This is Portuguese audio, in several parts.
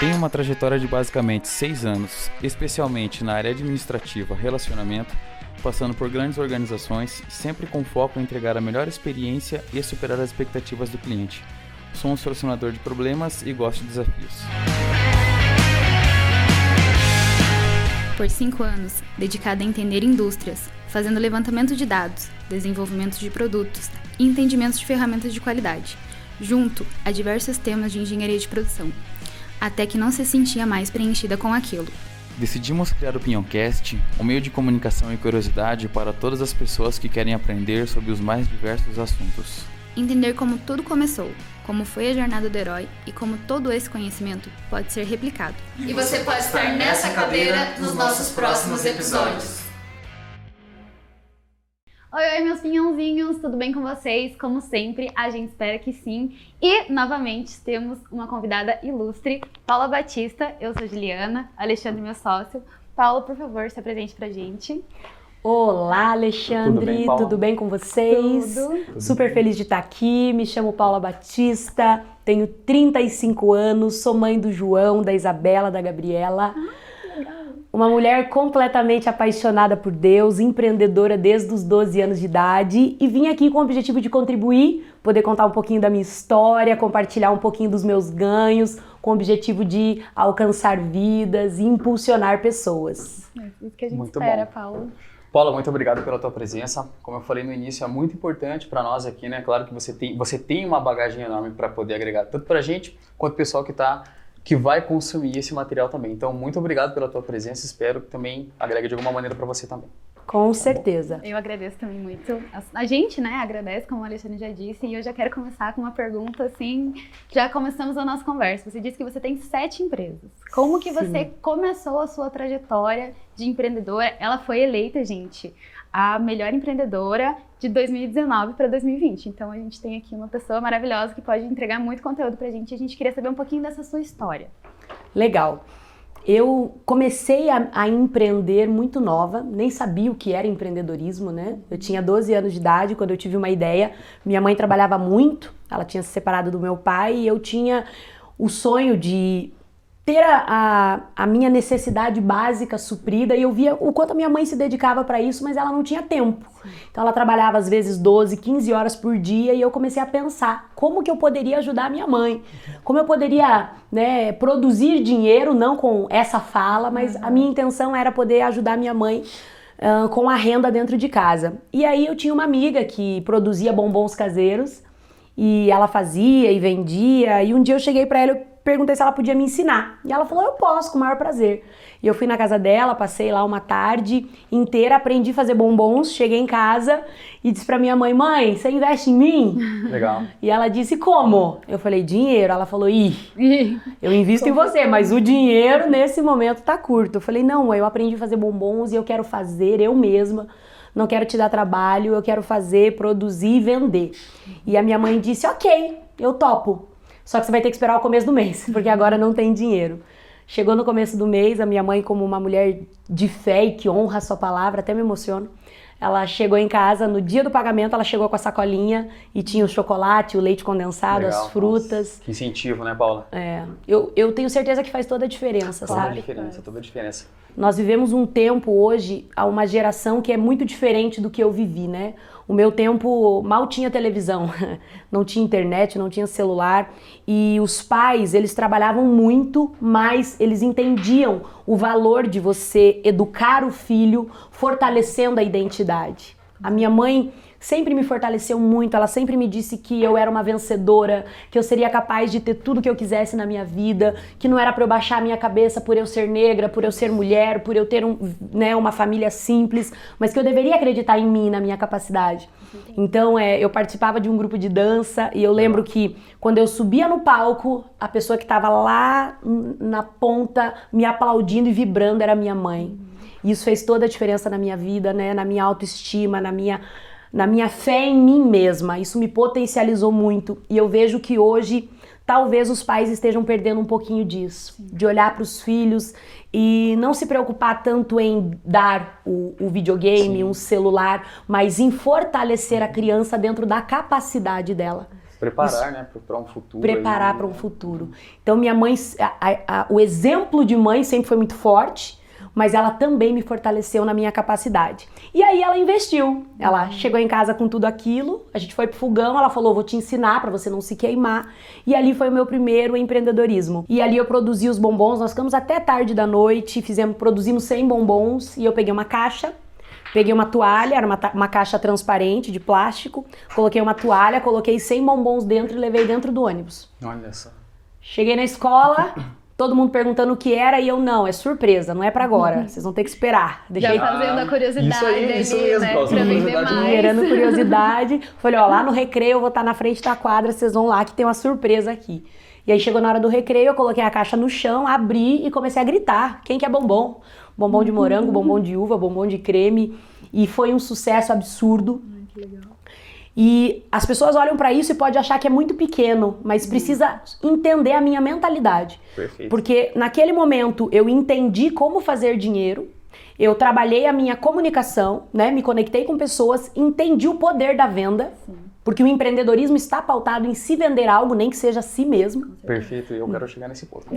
Tem uma trajetória de basicamente seis anos, especialmente na área administrativa, relacionamento, passando por grandes organizações, sempre com foco em entregar a melhor experiência e superar as expectativas do cliente. Sou um solucionador de problemas e gosto de desafios. Por cinco anos, dedicada a entender indústrias, fazendo levantamento de dados, desenvolvimento de produtos e entendimento de ferramentas de qualidade, junto a diversos temas de engenharia de produção até que não se sentia mais preenchida com aquilo. Decidimos criar o Pinhoncast, um meio de comunicação e curiosidade para todas as pessoas que querem aprender sobre os mais diversos assuntos. Entender como tudo começou, como foi a jornada do herói e como todo esse conhecimento pode ser replicado. E você pode estar nessa cadeira nos nossos próximos episódios. Oi, oi, meus pinhãozinhos, tudo bem com vocês? Como sempre, a gente espera que sim. E, novamente, temos uma convidada ilustre, Paula Batista. Eu sou Juliana, Alexandre, meu sócio. Paulo, por favor, se apresente pra gente. Olá, Alexandre, tudo bem, tudo bem com vocês? Tudo. Super feliz de estar aqui. Me chamo Paula Batista, tenho 35 anos, sou mãe do João, da Isabela, da Gabriela. Ah uma mulher completamente apaixonada por Deus, empreendedora desde os 12 anos de idade e vim aqui com o objetivo de contribuir, poder contar um pouquinho da minha história, compartilhar um pouquinho dos meus ganhos, com o objetivo de alcançar vidas e impulsionar pessoas. É isso que a gente muito espera, bom. Paulo. Paula, muito obrigado pela tua presença. Como eu falei no início, é muito importante para nós aqui, né? Claro que você tem, você tem uma bagagem enorme para poder agregar tanto para a gente quanto o pessoal que está que vai consumir esse material também. Então, muito obrigado pela tua presença. Espero que também agregue de alguma maneira para você também. Com certeza. Eu agradeço também muito. A gente, né, agradece, como o Alexandre já disse, e eu já quero começar com uma pergunta assim. Já começamos a nossa conversa. Você disse que você tem sete empresas. Como que você Sim. começou a sua trajetória de empreendedora? Ela foi eleita, gente, a melhor empreendedora de 2019 para 2020. Então a gente tem aqui uma pessoa maravilhosa que pode entregar muito conteúdo para a gente. A gente queria saber um pouquinho dessa sua história. Legal. Eu comecei a, a, empreender muito nova, nem sabia o que era empreendedorismo, né? Eu tinha 12 anos de idade quando eu tive uma ideia. Minha mãe trabalhava muito, ela tinha se separado do meu pai e eu tinha o sonho de ter a, a, a, minha necessidade básica suprida e eu via o quanto a minha mãe se dedicava para isso, mas ela não tinha tempo. Então ela trabalhava às vezes 12, 15 horas por dia e eu comecei a pensar como que eu poderia ajudar a minha mãe, como eu poderia né, produzir dinheiro, não com essa fala, mas a minha intenção era poder ajudar a minha mãe uh, com a renda dentro de casa. E aí eu tinha uma amiga que produzia bombons caseiros e ela fazia e vendia e um dia eu cheguei para ela perguntei se ela podia me ensinar. E ela falou: Eu posso, com o maior prazer. E eu fui na casa dela, passei lá uma tarde inteira, aprendi a fazer bombons, cheguei em casa e disse pra minha mãe: Mãe, você investe em mim? Legal. E ela disse: Como? Eu falei: Dinheiro. Ela falou: Ih, eu invisto em você, mas o dinheiro nesse momento tá curto. Eu falei: Não, eu aprendi a fazer bombons e eu quero fazer eu mesma não quero te dar trabalho, eu quero fazer, produzir e vender. E a minha mãe disse: Ok, eu topo. Só que você vai ter que esperar o começo do mês, porque agora não tem dinheiro. Chegou no começo do mês, a minha mãe, como uma mulher de fé e que honra a sua palavra, até me emociono. Ela chegou em casa, no dia do pagamento, ela chegou com a sacolinha e tinha o chocolate, o leite condensado, Legal, as frutas. Nossa, que incentivo, né, Paula? É. Eu, eu tenho certeza que faz toda a diferença, toda sabe? Toda a diferença, toda a diferença. Nós vivemos um tempo hoje, a uma geração que é muito diferente do que eu vivi, né? O meu tempo mal tinha televisão, não tinha internet, não tinha celular e os pais, eles trabalhavam muito, mas eles entendiam o valor de você educar o filho fortalecendo a identidade. A minha mãe sempre me fortaleceu muito. Ela sempre me disse que eu era uma vencedora, que eu seria capaz de ter tudo que eu quisesse na minha vida, que não era para eu baixar a minha cabeça por eu ser negra, por eu ser mulher, por eu ter um, né, uma família simples, mas que eu deveria acreditar em mim, na minha capacidade. Então, é, eu participava de um grupo de dança e eu lembro que quando eu subia no palco, a pessoa que estava lá na ponta me aplaudindo e vibrando era minha mãe. Isso fez toda a diferença na minha vida, né, na minha autoestima, na minha na minha fé em mim mesma. Isso me potencializou muito e eu vejo que hoje talvez os pais estejam perdendo um pouquinho disso, Sim. de olhar para os filhos e não se preocupar tanto em dar o, o videogame, Sim. um celular, mas em fortalecer a criança dentro da capacidade dela. Preparar, né, para um futuro. Preparar para um futuro. Então, minha mãe, a, a, o exemplo de mãe sempre foi muito forte, mas ela também me fortaleceu na minha capacidade. E aí ela investiu. Ela uhum. chegou em casa com tudo aquilo, a gente foi pro fogão, ela falou: "Vou te ensinar para você não se queimar". E ali foi o meu primeiro empreendedorismo. E ali eu produzi os bombons, nós ficamos até tarde da noite, fizemos, produzimos 100 bombons e eu peguei uma caixa Peguei uma toalha, era uma, uma, caixa transparente de plástico, coloquei uma toalha, coloquei 100 bombons dentro e levei dentro do ônibus. Olha só. Cheguei na escola, todo mundo perguntando o que era e eu não, é surpresa, não é para agora. Vocês vão ter que esperar. Deixei... Já fazendo a curiosidade isso aí, ali, isso mesmo, né? Pra vender mais. Gerando curiosidade. Falei, ó, lá no recreio eu vou estar na frente da quadra, vocês vão lá que tem uma surpresa aqui. E aí chegou na hora do recreio, eu coloquei a caixa no chão, abri e comecei a gritar. Quem quer bombom? Bombom de morango, bombom de uva, bombom de creme. E foi um sucesso absurdo. Ai, que legal. E as pessoas olham para isso e pode achar que é muito pequeno, mas uhum. precisa entender a minha mentalidade. Perfeito. Porque naquele momento eu entendi como fazer dinheiro, eu trabalhei a minha comunicação, né? Me conectei com pessoas, entendi o poder da venda. Sim. Porque o empreendedorismo está pautado em se vender algo, nem que seja a si mesmo. Perfeito, eu quero chegar nesse ponto.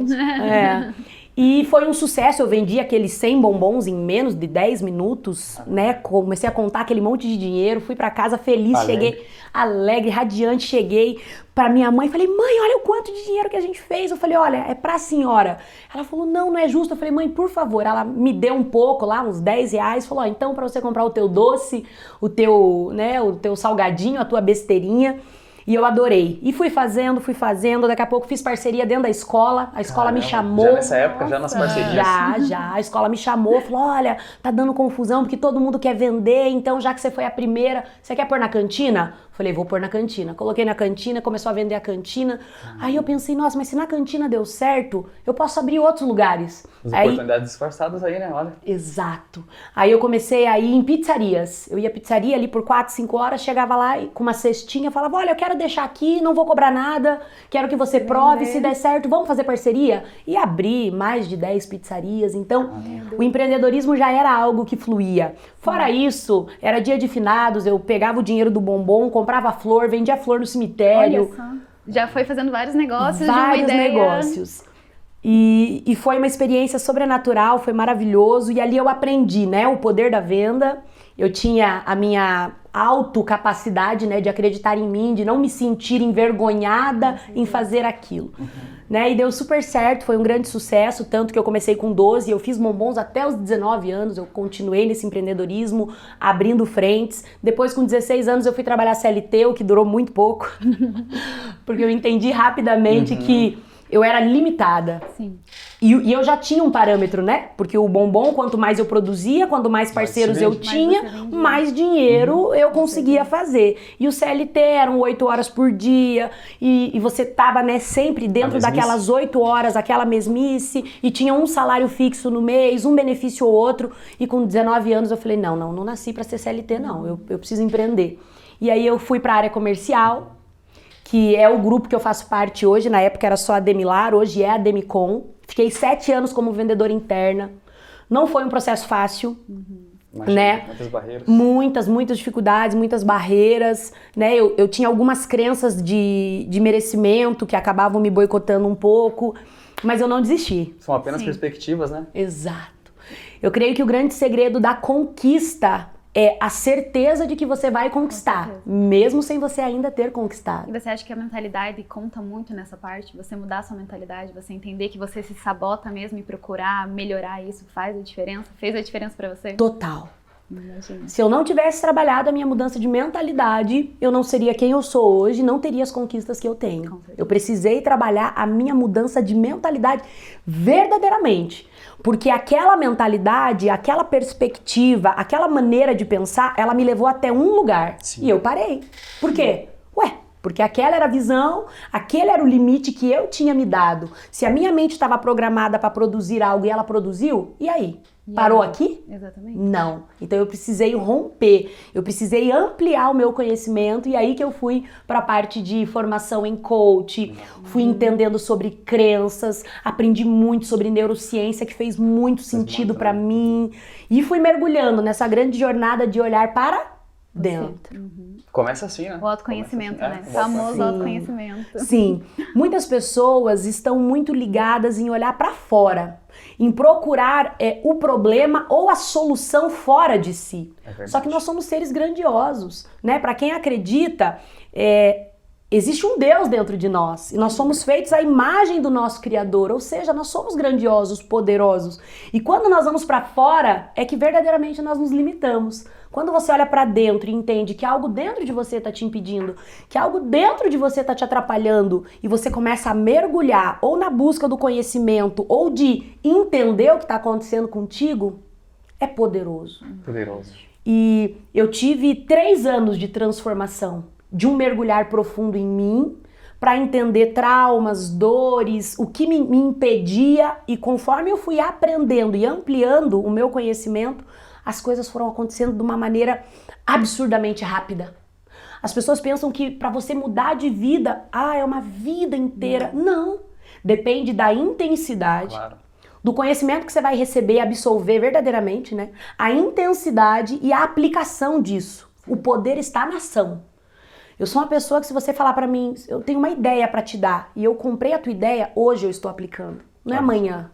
É. E foi um sucesso, eu vendi aqueles 100 bombons em menos de 10 minutos, né? Comecei a contar aquele monte de dinheiro, fui para casa feliz, alegre. cheguei alegre, radiante, cheguei para minha mãe, falei: "Mãe, olha o quanto de dinheiro que a gente fez". Eu falei: "Olha, é para a senhora". Ela falou: "Não, não é justo". Eu falei: "Mãe, por favor". Ela me deu um pouco lá, uns 10 reais, falou: "Então para você comprar o teu doce, o teu, né, o teu salgadinho, a tua besteirinha". E eu adorei. E fui fazendo, fui fazendo. Daqui a pouco fiz parceria dentro da escola. A escola Caramba, me chamou. Já nessa época, Nossa. já nas parcerias? Já, já. A escola me chamou, falou: olha, tá dando confusão porque todo mundo quer vender, então já que você foi a primeira, você quer pôr na cantina? Falei, vou pôr na cantina. Coloquei na cantina, começou a vender a cantina. Aí eu pensei, nossa, mas se na cantina deu certo, eu posso abrir outros lugares. As aí, oportunidades disfarçadas aí, né? Olha. Exato. Aí eu comecei a ir em pizzarias. Eu ia pizzaria ali por 4, 5 horas, chegava lá com uma cestinha, falava, olha, eu quero deixar aqui, não vou cobrar nada, quero que você prove, se der certo, vamos fazer parceria? E abri mais de 10 pizzarias. Então, ah, o empreendedorismo já era algo que fluía. Fora isso, era dia de finados, eu pegava o dinheiro do bombom, comprava flor, vendia flor no cemitério. Já foi fazendo vários negócios vários de uma ideia. negócios. E, e foi uma experiência sobrenatural, foi maravilhoso. E ali eu aprendi, né, o poder da venda. Eu tinha a minha autocapacidade, né, de acreditar em mim, de não me sentir envergonhada em fazer aquilo. Uhum. Né, e deu super certo, foi um grande sucesso, tanto que eu comecei com 12, eu fiz bombons até os 19 anos, eu continuei nesse empreendedorismo, abrindo frentes. Depois, com 16 anos, eu fui trabalhar CLT, o que durou muito pouco, porque eu entendi rapidamente uhum. que eu era limitada. Sim. E, e, eu já tinha um parâmetro, né? Porque o bombom, quanto mais eu produzia, quanto mais parceiros mais eu tinha, mais, mais dinheiro uhum. eu conseguia fazer. E o CLT eram oito horas por dia, e, e você tava, né, sempre dentro daquelas oito horas, aquela mesmice, e tinha um salário fixo no mês, um benefício ou outro. E com 19 anos eu falei: não, não, não nasci para ser CLT, não. Eu, eu preciso empreender. E aí eu fui para a área comercial que é o grupo que eu faço parte hoje. Na época era só a Demilar, hoje é a Demicon. Fiquei sete anos como vendedora interna. Não foi um processo fácil. Uhum. Imagina, né? Muitas barreiras. Muitas, muitas dificuldades, muitas barreiras, né? Eu, eu tinha algumas crenças de, de merecimento que acabavam me boicotando um pouco, mas eu não desisti. São apenas Sim. perspectivas, né? Exato. Eu creio que o grande segredo da conquista é a certeza de que você vai conquistar, mesmo sem você ainda ter conquistado. E você acha que a mentalidade conta muito nessa parte? Você mudar a sua mentalidade, você entender que você se sabota mesmo e procurar melhorar isso faz a diferença? Fez a diferença para você? Total. Imagina. Se eu não tivesse trabalhado a minha mudança de mentalidade, eu não seria quem eu sou hoje, não teria as conquistas que eu tenho. Eu precisei trabalhar a minha mudança de mentalidade verdadeiramente. Porque aquela mentalidade, aquela perspectiva, aquela maneira de pensar, ela me levou até um lugar. Sim. E eu parei. Por quê? Ué, porque aquela era a visão, aquele era o limite que eu tinha me dado. Se a minha mente estava programada para produzir algo e ela produziu, e aí? E Parou aí? aqui? Exatamente. Não. Então eu precisei romper, eu precisei ampliar o meu conhecimento e aí que eu fui para a parte de formação em coach, fui entendendo sobre crenças, aprendi muito sobre neurociência que fez muito sentido para mim e fui mergulhando nessa grande jornada de olhar para dentro. Uhum. Começa assim, né? O autoconhecimento, Começa né? assim, O é, famoso Sim. autoconhecimento. Sim, muitas pessoas estão muito ligadas em olhar para fora, em procurar é, o problema ou a solução fora de si. É. Só que nós somos seres grandiosos, né? Para quem acredita, é, existe um Deus dentro de nós e nós somos feitos à imagem do nosso Criador, ou seja, nós somos grandiosos, poderosos. E quando nós vamos para fora, é que verdadeiramente nós nos limitamos. Quando você olha para dentro e entende que algo dentro de você está te impedindo, que algo dentro de você está te atrapalhando e você começa a mergulhar ou na busca do conhecimento ou de entender o que está acontecendo contigo, é poderoso. Poderoso. E eu tive três anos de transformação, de um mergulhar profundo em mim, para entender traumas, dores, o que me, me impedia, e conforme eu fui aprendendo e ampliando o meu conhecimento, as coisas foram acontecendo de uma maneira absurdamente rápida. As pessoas pensam que para você mudar de vida, ah, é uma vida inteira. Não. Depende da intensidade, Claro. do conhecimento que você vai receber e absorver verdadeiramente, né? A intensidade e a aplicação disso. O poder está na ação. Eu sou uma pessoa que se você falar pra mim, eu tenho uma ideia pra te dar e eu comprei a tua ideia, hoje eu estou aplicando, não é amanhã.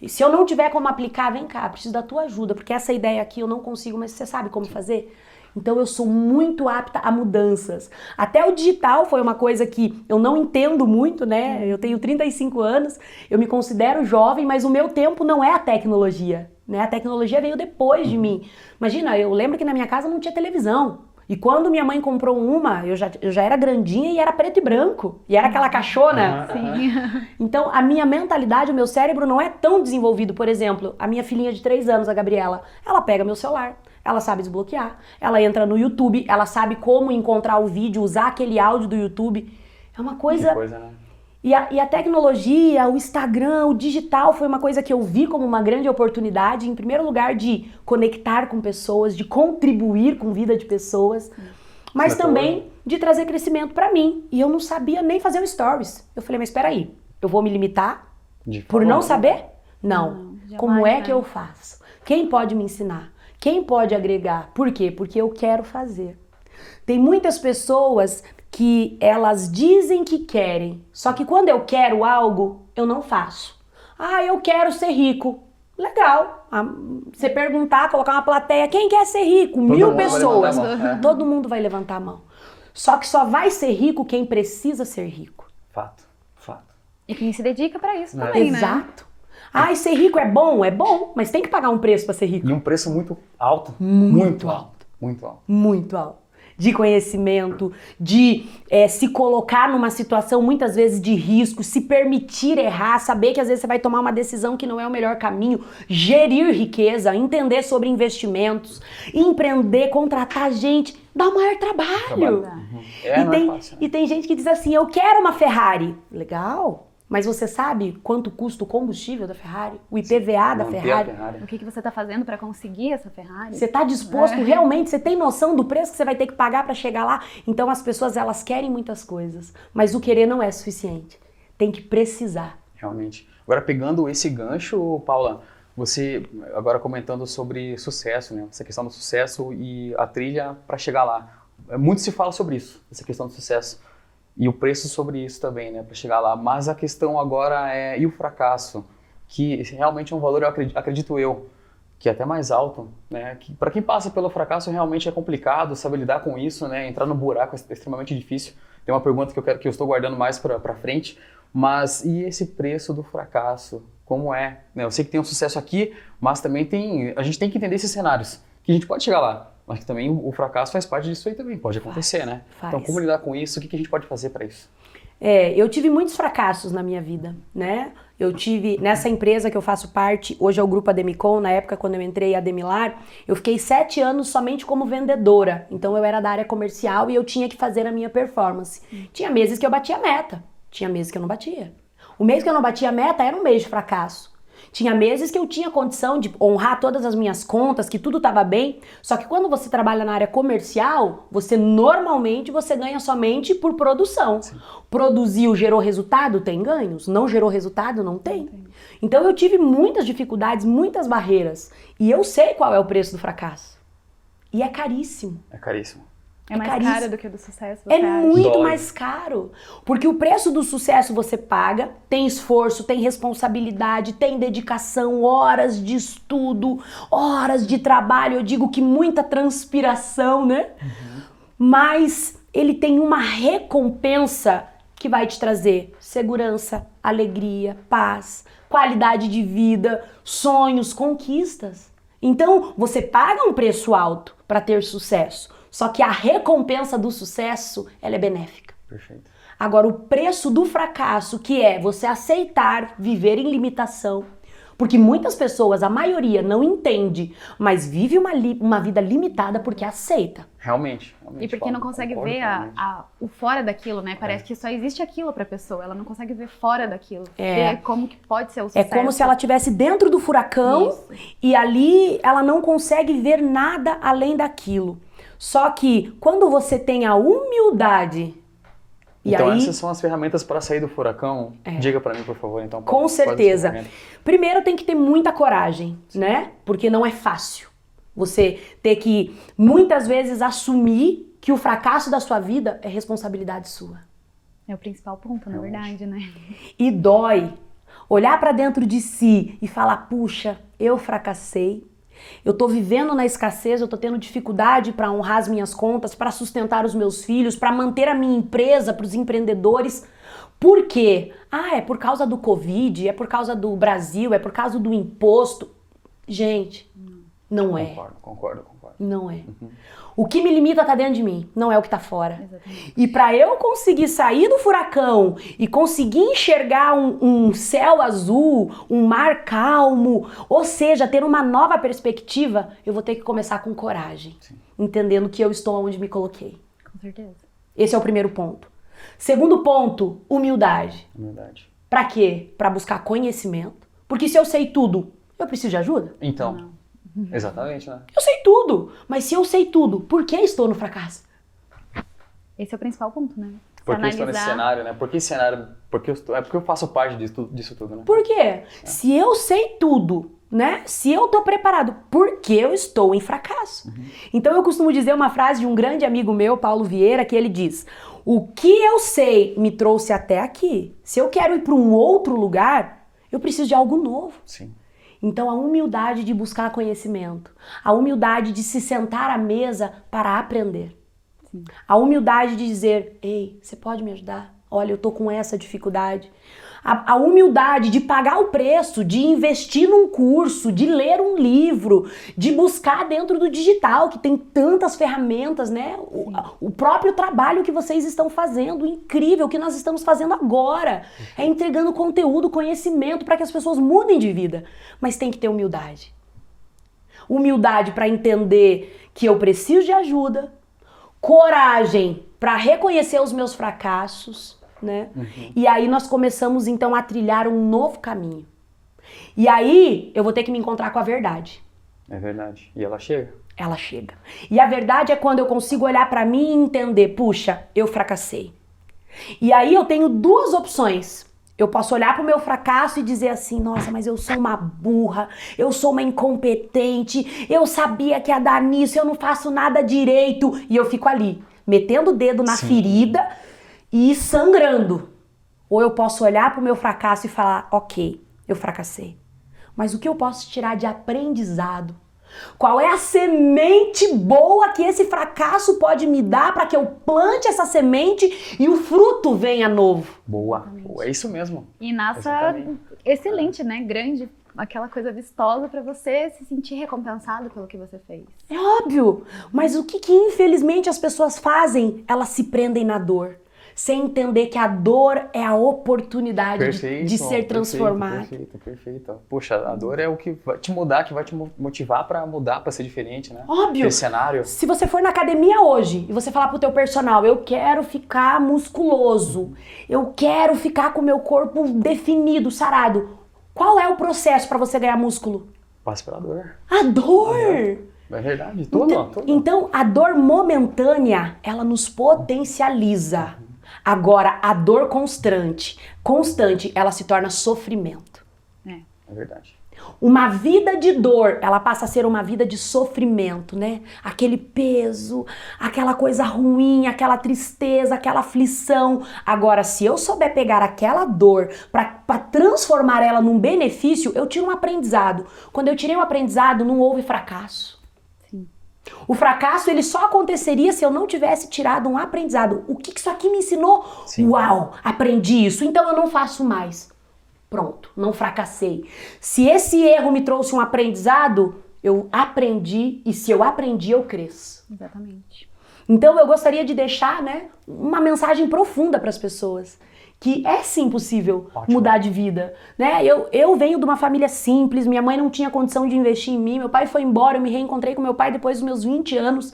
E se eu não tiver como aplicar, vem cá, preciso da tua ajuda, porque essa ideia aqui eu não consigo, mas você sabe como fazer? Então eu sou muito apta a mudanças. Até o digital foi uma coisa que eu não entendo muito, né? Eu tenho 35 anos, eu me considero jovem, mas o meu tempo não é a tecnologia, né? A tecnologia veio depois de mim. Imagina, eu lembro que na minha casa não tinha televisão. E quando minha mãe comprou uma, eu já, eu já era grandinha e era preto e branco. E era aquela caixona. Aham, Sim. Então, a minha mentalidade, o meu cérebro não é tão desenvolvido. Por exemplo, a minha filhinha de 3 anos, a Gabriela, ela pega meu celular, ela sabe desbloquear, ela entra no YouTube, ela sabe como encontrar o vídeo, usar aquele áudio do YouTube. É uma Que coisa. coisa, né? E a, e a tecnologia, o Instagram, o digital foi uma coisa que eu vi como uma grande oportunidade, em primeiro lugar, de conectar com pessoas, de contribuir com a vida de pessoas, mas também de trazer crescimento pra mim. E eu não sabia nem fazer um stories. Eu falei, mas espera aí, eu vou me limitar De por forma não saber? Não. Não, Como é né? que eu faço? Quem pode me ensinar? Quem pode agregar? Por quê? Porque eu quero fazer. Tem muitas pessoas que elas dizem que querem, só que quando eu quero algo, eu não faço. Ah, eu quero ser rico. Legal. Ah, Você perguntar, colocar uma plateia, quem quer ser rico? Mil mundo vai pessoas. Todo mundo vai levantar a mão. Só que só vai ser rico quem precisa ser rico. Fato, fato. E quem se dedica pra isso É. também, né? Exato. Ai, ser rico é bom? É bom, mas tem que pagar um preço para ser rico. E um preço muito alto. Muito alto. Muito alto. Muito alto. De conhecimento, de eh, se colocar numa situação muitas vezes de risco, se permitir errar, saber que às vezes você vai tomar uma decisão que não é o melhor caminho, gerir riqueza, entender sobre investimentos, empreender, contratar gente, dá o maior trabalho. Trabalho. É, e, não tem, é fácil. né? e tem gente que diz assim: eu quero uma Ferrari. Legal. Mas você sabe quanto custa o combustível da Ferrari? O IPVA da Ferrari? Ferrari. O que, que você tá fazendo pra conseguir essa Ferrari? Você está disposto realmente? Você tem noção do preço que você vai ter que pagar para chegar lá? Então as pessoas elas querem muitas coisas, mas o querer não é suficiente. Tem que precisar. Realmente. Agora, pegando esse gancho, Paula, você agora comentando sobre sucesso, né? Essa questão do sucesso e a trilha para chegar lá. Muito se fala sobre isso, essa questão do sucesso. E o preço sobre isso também, né? Para chegar lá. Mas a questão agora é. E o fracasso? Que realmente é um valor, eu acredito, acredito eu, que é até mais alto, né? Que para quem passa pelo fracasso realmente é complicado saber lidar com isso, né? Entrar no buraco é extremamente difícil. Tem uma pergunta que eu quero que eu estou guardando mais para frente, mas e esse preço do fracasso? Como é? Né, Eu sei que tem um sucesso aqui, mas também tem. A gente tem que entender esses cenários. Que a gente pode chegar lá, mas que também o fracasso faz parte disso aí também. Pode acontecer, né? faz. Então, como lidar com isso? O que que a gente pode fazer para isso? É, eu tive muitos fracassos na minha vida, né? Eu tive nessa empresa que eu faço parte, hoje é o grupo Ademicon, na época quando eu entrei a Ademilar, eu fiquei sete anos somente como vendedora. Então eu era da área comercial e eu tinha que fazer a minha performance. Tinha meses que eu batia meta, tinha meses que eu não batia. O mês que eu não batia meta era um mês de fracasso. Tinha meses que eu tinha condição de honrar todas as minhas contas, que tudo estava bem. Só que quando você trabalha na área comercial, você normalmente você ganha somente por produção. Produziu, gerou resultado, tem ganhos. Não gerou resultado, não tem. Então eu tive muitas dificuldades, muitas barreiras. E eu sei qual é o preço do fracasso. E é caríssimo. É caríssimo. É mais caríssimo. caro do que o do sucesso, você É acha? muito Dói. mais caro. Porque o preço do sucesso você paga, tem esforço, tem responsabilidade, tem dedicação, horas de estudo, horas de trabalho. Eu digo que muita transpiração, né? Mas ele tem uma recompensa que vai te trazer segurança, alegria, paz, qualidade de vida, sonhos, conquistas. Então, você paga um preço alto para ter sucesso, só que a recompensa do sucesso, ela é benéfica. Perfeito. Agora, o preço do fracasso, que é você aceitar viver em limitação, porque muitas pessoas, a maioria, não entende, mas vive uma, li- uma vida limitada porque aceita. Realmente. realmente E porque não consegue concordo ver a- a- o fora daquilo, né? Parece que só existe aquilo pra pessoa. Ela não consegue ver fora daquilo. É. Ver como que pode ser o É sucesso. como se ela estivesse dentro do furacão Isso. e ali ela não consegue ver nada além daquilo. Só que quando você tem a humildade e então aí essas são as ferramentas para sair do furacão. É. Diga para mim, por favor, então. Com certeza. Primeiro tem que ter muita coragem, né? Porque não é fácil. Você ter que muitas vezes assumir que o fracasso da sua vida é responsabilidade sua. É o principal ponto, na verdade, né? E dói olhar pra dentro de si e falar: "Puxa, eu fracassei. Eu tô vivendo na escassez, eu tô tendo dificuldade para honrar as minhas contas, para sustentar os meus filhos, para manter a minha empresa para os empreendedores. Por quê? Ah, é por causa do Covid, é por causa do Brasil, é por causa do imposto. Gente, não é. Concordo, concordo, concordo. Não é. O que me limita tá dentro de mim, não é o que tá fora. Exatamente. E para eu conseguir sair do furacão e conseguir enxergar um, um céu azul, um mar calmo, ou seja, ter uma nova perspectiva, eu vou ter que começar com coragem, entendendo que eu estou onde me coloquei. Com certeza. Esse é o primeiro ponto. Segundo ponto, humildade. Humildade. Para quê? Para buscar conhecimento. Porque se eu sei tudo, eu preciso de ajuda? Então, exatamente, né? Eu sei tudo, mas se eu sei tudo, por que estou no fracasso? Esse é o principal ponto, né? Se Por que eu estou nesse cenário, né? Por que esse cenário? Porque eu estou, é porque eu faço parte disso, tudo- disso tudo, né? Por quê? Se eu sei tudo, né? Se eu tô preparado, por que eu estou em fracasso? Então eu costumo dizer uma frase de um grande amigo meu, Paulo Vieira, que ele diz: "O que eu sei me trouxe até aqui. Se eu quero ir para um outro lugar, eu preciso de algo novo." Sim. Então, a humildade de buscar conhecimento, a humildade de se sentar à mesa para aprender, a humildade de dizer: Ei, você pode me ajudar? Olha, eu tô com essa dificuldade. A, a humildade de pagar o preço, de investir num curso, de ler um livro, de buscar dentro do digital, que tem tantas ferramentas, né? O, o próprio trabalho que vocês estão fazendo, incrível, que nós estamos fazendo agora. É entregando conteúdo, conhecimento para que as pessoas mudem de vida. Mas tem que ter humildade. Humildade para entender que eu preciso de ajuda, coragem para reconhecer os meus fracassos, né? E aí nós começamos então a trilhar um novo caminho. E aí eu vou ter que me encontrar com a verdade. É verdade. E ela chega. Ela chega. E a verdade é quando eu consigo olhar para mim e entender, puxa, eu fracassei. E aí eu tenho duas opções. Eu posso olhar pro meu fracasso e dizer assim: nossa, mas eu sou uma burra, eu sou uma incompetente, eu sabia que ia dar nisso, eu não faço nada direito. E eu fico ali, metendo o dedo na Sim. ferida e sangrando. Ou eu posso olhar pro meu fracasso e falar: ok, eu fracassei. Mas o que eu posso tirar de aprendizado? Qual é a semente boa que esse fracasso pode me dar para que eu plante essa semente e o fruto venha novo? Boa. É isso mesmo. E nasça excelente, né? Grande, aquela coisa vistosa pra você se sentir recompensado pelo que você fez. É óbvio, mas o que, que infelizmente as pessoas fazem? Elas se prendem na dor, sem entender que a dor é a oportunidade de, Perfeito. de ser perfeito, transformado. Perfeito, perfeito. Puxa, a dor é o que vai te mudar, que vai te mo- motivar pra mudar, pra ser diferente, né? Óbvio. Esse cenário. Se você for na academia hoje e você falar pro teu personal, eu quero ficar musculoso, eu quero ficar com o meu corpo definido, sarado. Qual é o processo para você ganhar músculo? Passa pela dor. A dor! É verdade. Tudo, Então, tudo. então, a dor momentânea, ela nos potencializa. Agora, a dor constante, constante, ela se torna sofrimento. É verdade. Uma vida de dor, ela passa a ser uma vida de sofrimento, né? Aquele peso, aquela coisa ruim, aquela tristeza, aquela aflição. Agora, se eu souber pegar aquela dor para transformar ela num benefício, eu tiro um aprendizado. Quando eu tirei um aprendizado, não houve fracasso. O fracasso ele só aconteceria se eu não tivesse tirado um aprendizado. O que isso aqui me ensinou? Sim. Uau, aprendi isso, então eu não faço mais. Pronto, não fracassei. Se esse erro me trouxe um aprendizado, eu aprendi e se eu aprendi, eu cresço. Exatamente. Então eu gostaria de deixar, né, uma mensagem profunda para as pessoas que é sim possível Ótimo. mudar de vida, né? Eu, eu venho de uma família simples, minha mãe não tinha condição de investir em mim, meu pai foi embora, eu me reencontrei com meu pai depois dos meus 20 anos.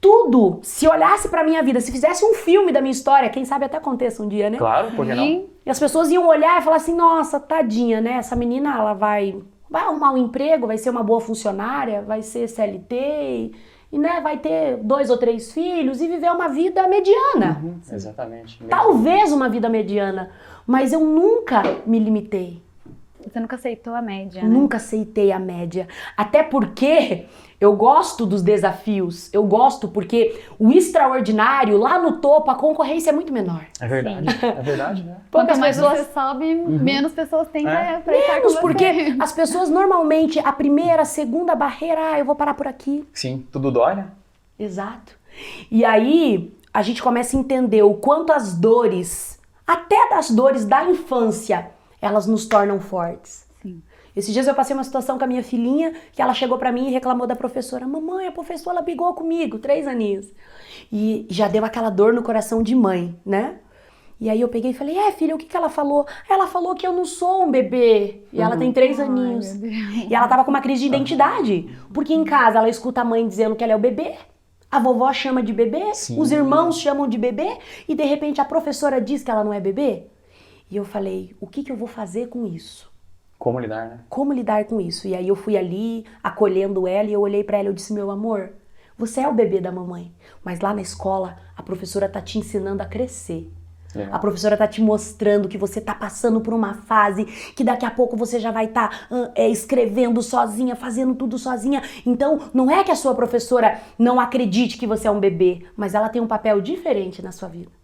Tudo, se olhasse para minha vida, se fizesse um filme da minha história, quem sabe até aconteça um dia, né? Claro, por que não? E E as pessoas iam olhar e falar assim: nossa, tadinha, né? Essa menina, ela vai, vai arrumar um emprego, vai ser uma boa funcionária, vai ser CLT, e, né, vai ter dois ou três filhos e viver uma vida mediana. Uhum, exatamente. Talvez uma vida mediana, mas eu nunca me limitei. você nunca aceitou a média, né? Nunca aceitei a média. Até porque eu gosto dos desafios. Eu gosto porque o extraordinário, lá no topo, a concorrência é muito menor. É verdade. É verdade, né? Quanto Poucas mais pessoas- você sobe, menos pessoas têm É. pra, estar com Menos você. porque as pessoas normalmente, a primeira, a segunda barreira, ah, eu vou parar por aqui. Sim, tudo dói, né? Exato. E aí a gente começa a entender o quanto as dores, até das dores da infância, elas nos tornam fortes. Esses dias eu passei uma situação com a minha filhinha que ela chegou pra mim e reclamou da professora: Mamãe, a professora ela brigou comigo, três aninhos. E já deu aquela dor no coração de mãe, né? E aí eu peguei e falei: É, filha, o que, que ela falou? Ela falou que eu não sou um bebê. E ela tem três Ai, aninhos. E ela tava com uma crise de identidade. Porque em casa ela escuta a mãe dizendo que ela é o bebê. A vovó chama de bebê, Sim. os irmãos chamam de bebê, e de repente a professora diz que ela não é bebê. E eu falei: o que, que eu vou fazer com isso? Como lidar, né? Como lidar com isso? E aí eu fui ali, acolhendo ela, e eu olhei pra ela e eu disse: meu amor, você é o bebê da mamãe, mas lá na escola a professora tá te ensinando a crescer. Legal. A professora tá te mostrando que você tá passando por uma fase que daqui a pouco você já vai estar escrevendo sozinha, fazendo tudo sozinha. Então, não é que a sua professora não acredite que você é um bebê, mas ela tem um papel diferente na sua vida.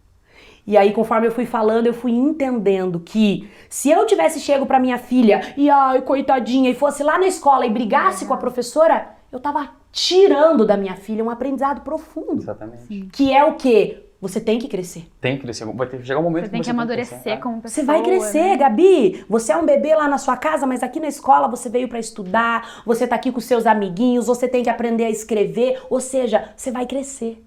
E aí, conforme eu fui falando, eu fui entendendo que se eu tivesse chego pra minha filha e ai, coitadinha, e fosse lá na escola e brigasse com a professora, eu tava tirando da minha filha um aprendizado profundo, Exatamente. que é o quê? Você tem que crescer. Tem que crescer. Vai ter que chegar um momento Você tem que você amadurecer crescer. como pessoa. Você vai crescer, né? Gabi. Você é um bebê lá na sua casa, mas aqui na escola você veio pra estudar, você tá aqui com seus amiguinhos, você tem que aprender a escrever, ou seja, você vai crescer.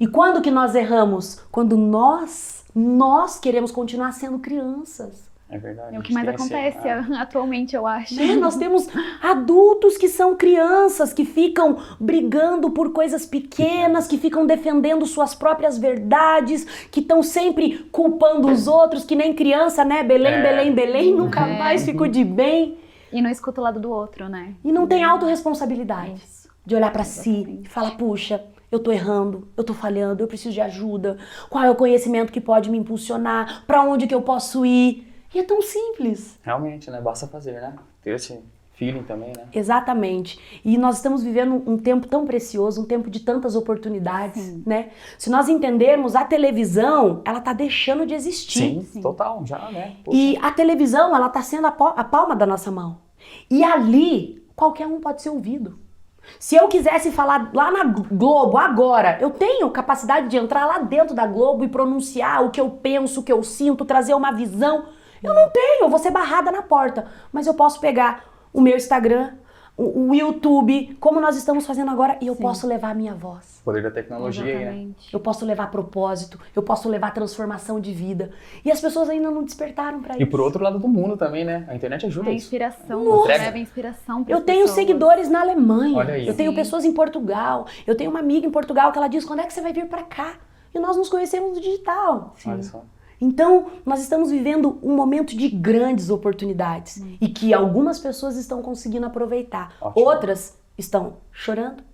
E quando que nós erramos? Quando nós, nós queremos continuar sendo crianças. É verdade. É o que mais esse- acontece atualmente, eu acho. Né? Nós temos adultos que são crianças, que ficam brigando por coisas pequenas, que ficam defendendo suas próprias verdades, que estão sempre culpando os outros, que nem criança, né? Belém, É. Belém, Belém, nunca É. mais fico de bem. E não escuta o lado do outro, né? E não tem autorresponsabilidade Isso. de olhar pra si e falar, puxa, eu tô errando, eu tô falhando, eu preciso de ajuda. Qual é o conhecimento que pode me impulsionar? Pra onde que eu posso ir? E é tão simples. Realmente, né? Basta fazer, né? Ter esse feeling também, né? Exatamente. E nós estamos vivendo um tempo tão precioso, um tempo de tantas oportunidades, Sim. né? Se nós entendermos, a televisão, ela tá deixando de existir. Sim, Sim. total, já, né? Poxa. E a televisão, ela tá sendo a palma da nossa mão. E ali, qualquer um pode ser ouvido. Se eu quisesse falar lá na Globo agora, eu tenho capacidade de entrar lá dentro da Globo e pronunciar o que eu penso, o que eu sinto, trazer uma visão. Eu não tenho, eu vou ser barrada na porta. Mas eu posso pegar o meu Instagram, o, o YouTube, como nós estamos fazendo agora, e eu Sim. posso levar a minha voz. Poder da tecnologia né? Exatamente. Eu posso levar propósito, eu posso levar transformação de vida. E as pessoas ainda não despertaram para isso. E por outro lado do mundo também, né? A internet ajuda A isso. inspiração, Nossa. leva inspiração Eu tenho pessoas. seguidores na Alemanha. Olha aí. Eu tenho Sim. pessoas em Portugal. Eu tenho uma amiga em Portugal que ela diz: quando é que você vai vir pra cá? E nós nos conhecemos no digital. Olha só. Então, nós estamos vivendo um momento de grandes oportunidades e que algumas pessoas estão conseguindo aproveitar. Ótimo. Outras estão chorando,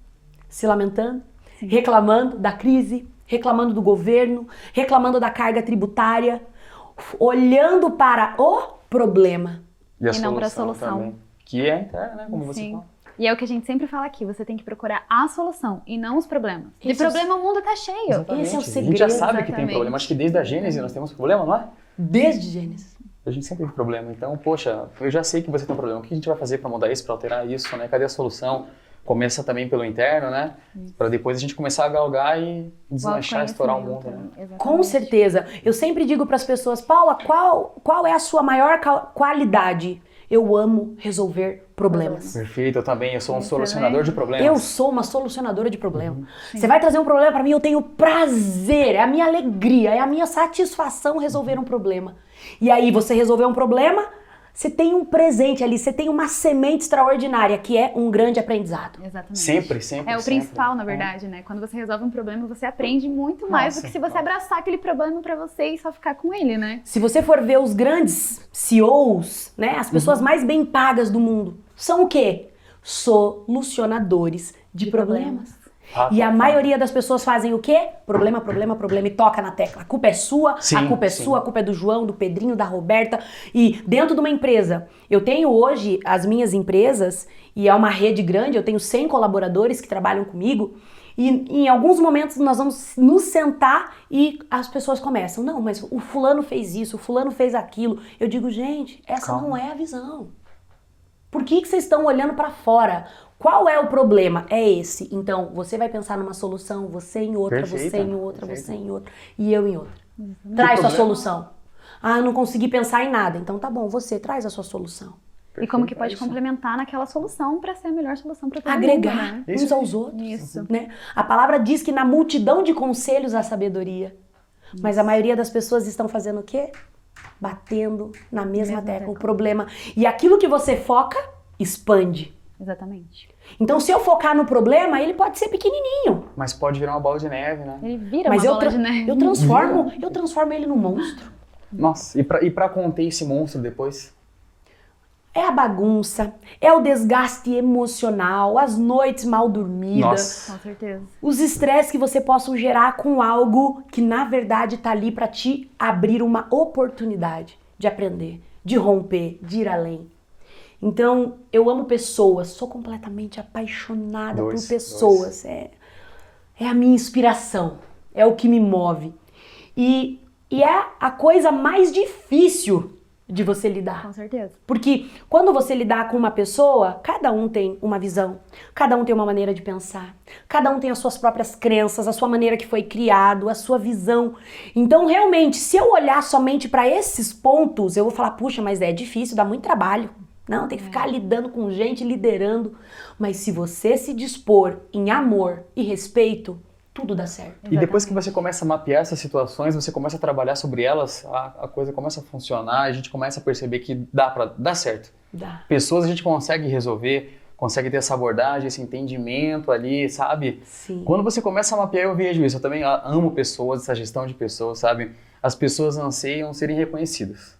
se lamentando, reclamando da crise, reclamando do governo, reclamando da carga tributária, olhando para o problema. E a E não pra solução solução. também. que é interna, né? Como você Sim. fala. E é o que a gente sempre fala aqui, você tem que procurar a solução e não os problemas. De é o- problema o mundo tá cheio. Exatamente. esse é o A gente já segredo, sabe que tem exatamente. problema. Acho que desde a Gênesis nós temos problema, não é? Desde Gênesis. A gente sempre tem problema. Então, poxa, eu já sei que você tem um problema. O que a gente vai fazer para mudar isso, para alterar isso, né? Cadê a solução? Começa também pelo interno, né? Para depois a gente começar a galgar e O deslanchar, estourar o mundo, né? exatamente. Com certeza. Eu sempre digo para as pessoas, Paula, qual, qual é a sua maior qualidade? Eu amo resolver problemas. Perfeito, eu também. Eu sou um Você solucionador também? de problemas. Eu sou uma solucionadora de problema. Você vai trazer um problema para mim, eu tenho prazer, é a minha alegria, é a minha satisfação resolver um problema. E aí você resolveu um problema, você tem um presente ali, você tem uma semente extraordinária que é um grande aprendizado. Exatamente. Sempre, sempre. É o sempre. principal, na verdade, né? Quando você resolve um problema, você aprende muito mais do Nossa, que se você abraçar aquele problema pra você e só ficar com ele, né? Se você for ver os grandes CEOs, né, as pessoas mais bem pagas do mundo, são o quê? Solucionadores de, problemas. Rafa, E a maioria das pessoas fazem o quê? Problema, problema, problema e toca na tecla. A culpa é sua, Sim, a culpa é sim. sua, a culpa é do João, do Pedrinho, da Roberta. E dentro de uma empresa, eu tenho hoje as minhas empresas, e é uma rede grande, eu tenho 100 colaboradores que trabalham comigo. E em alguns momentos nós vamos nos sentar e as pessoas começam, não, mas o fulano fez isso, o fulano fez aquilo. Eu digo, gente, essa Calma. não é a visão. Por que, que vocês estão olhando para fora? Qual é o problema? É esse. Então, você vai pensar numa solução, você em outra, Perfeita, você em outra, perfeita. você em outra e eu em outra. Traz sua solução. Ah, eu não consegui pensar em nada. Então tá bom, você traz a sua solução. E como que pode é isso. complementar naquela solução pra ser a melhor solução pra todo Agregar mundo, né? Isso. uns aos outros. Isso. Né? A palavra diz que na multidão de conselhos há sabedoria. Mas a maioria das pessoas estão fazendo o quê? Batendo na mesma, Mesma tecla, o problema. E aquilo que você foca, expande. Exatamente. Então, se eu focar no problema, ele pode ser pequenininho. Mas pode virar uma bola de neve, né? Ele vira Mas uma eu, bola de neve. eu transformo, eu transformo ele num monstro. Nossa, e pra, e pra conter esse monstro depois? É a bagunça, é o desgaste emocional, as noites mal dormidas, Nossa. Com certeza. os estresses que você possa gerar com algo que na verdade tá ali para te abrir uma oportunidade de aprender, de romper, de ir além. Então, eu amo pessoas, sou completamente apaixonada Dois, por pessoas. É, é a minha inspiração, é o que me move. E, e é a coisa mais difícil de você lidar. Com certeza. Porque quando você lidar com uma pessoa, cada um tem uma visão, cada um tem uma maneira de pensar, cada um tem as suas próprias crenças, a sua maneira que foi criado, a sua visão. Então, realmente, se eu olhar somente para esses pontos, eu vou falar, puxa, mas é difícil, dá muito trabalho. Não, tem que ficar lidando com gente, liderando. Mas se você se dispor em amor e respeito, tudo dá certo. E depois que você começa a mapear essas situações, você começa a trabalhar sobre elas, a, a coisa começa a funcionar, a gente começa a perceber que dá para dar certo. Dá. Pessoas a gente consegue resolver, consegue ter essa abordagem, esse entendimento ali, sabe? Sim. Quando você começa a mapear, eu vejo isso. Eu também a- amo pessoas, essa gestão de pessoas, sabe? As pessoas anseiam serem reconhecidas.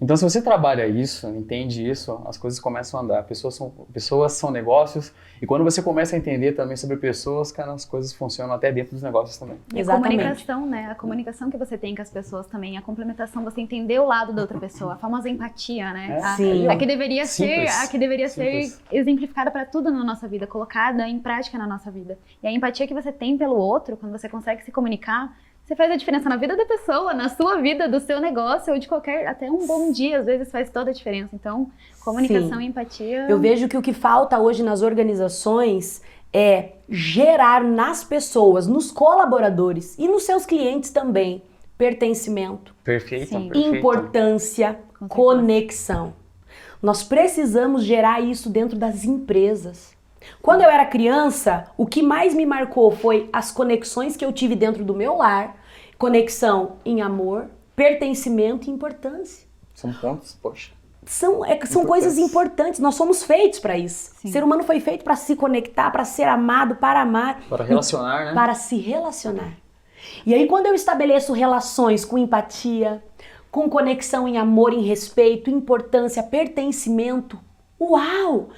Então, se você trabalha isso, entende isso, as coisas começam a andar. Pessoas são, pessoas são negócios. E quando você começa a entender também sobre pessoas, cara, as coisas funcionam até dentro dos negócios também. E a Exatamente. comunicação, né? A comunicação que você tem com as pessoas também, a complementação, você entender o lado da outra pessoa, a famosa empatia, né? É, A, Sim. a que deveria Simples. ser, a que deveria Simples. ser exemplificada para tudo na nossa vida, colocada em prática na nossa vida. E a empatia que você tem pelo outro, quando você consegue se comunicar, você faz a diferença na vida da pessoa, na sua vida, do seu negócio ou de qualquer, até um bom dia, às vezes faz toda a diferença. Então, comunicação Sim. e empatia. Eu vejo que o que falta hoje nas organizações é gerar nas pessoas, nos colaboradores e nos seus clientes também, pertencimento, Perfeito, perfeito. importância, conexão. Nós precisamos gerar isso dentro das empresas. Quando eu era criança, o que mais me marcou foi as conexões que eu tive dentro do meu lar, conexão em amor, pertencimento e importância. São pontos, poxa. São, é, são coisas importantes, nós somos feitos para isso. Sim. O ser humano foi feito para se conectar, para ser amado, para amar, Para relacionar, né? para se relacionar. E aí, quando eu estabeleço relações com empatia, com conexão em amor, em respeito, importância, pertencimento, uau!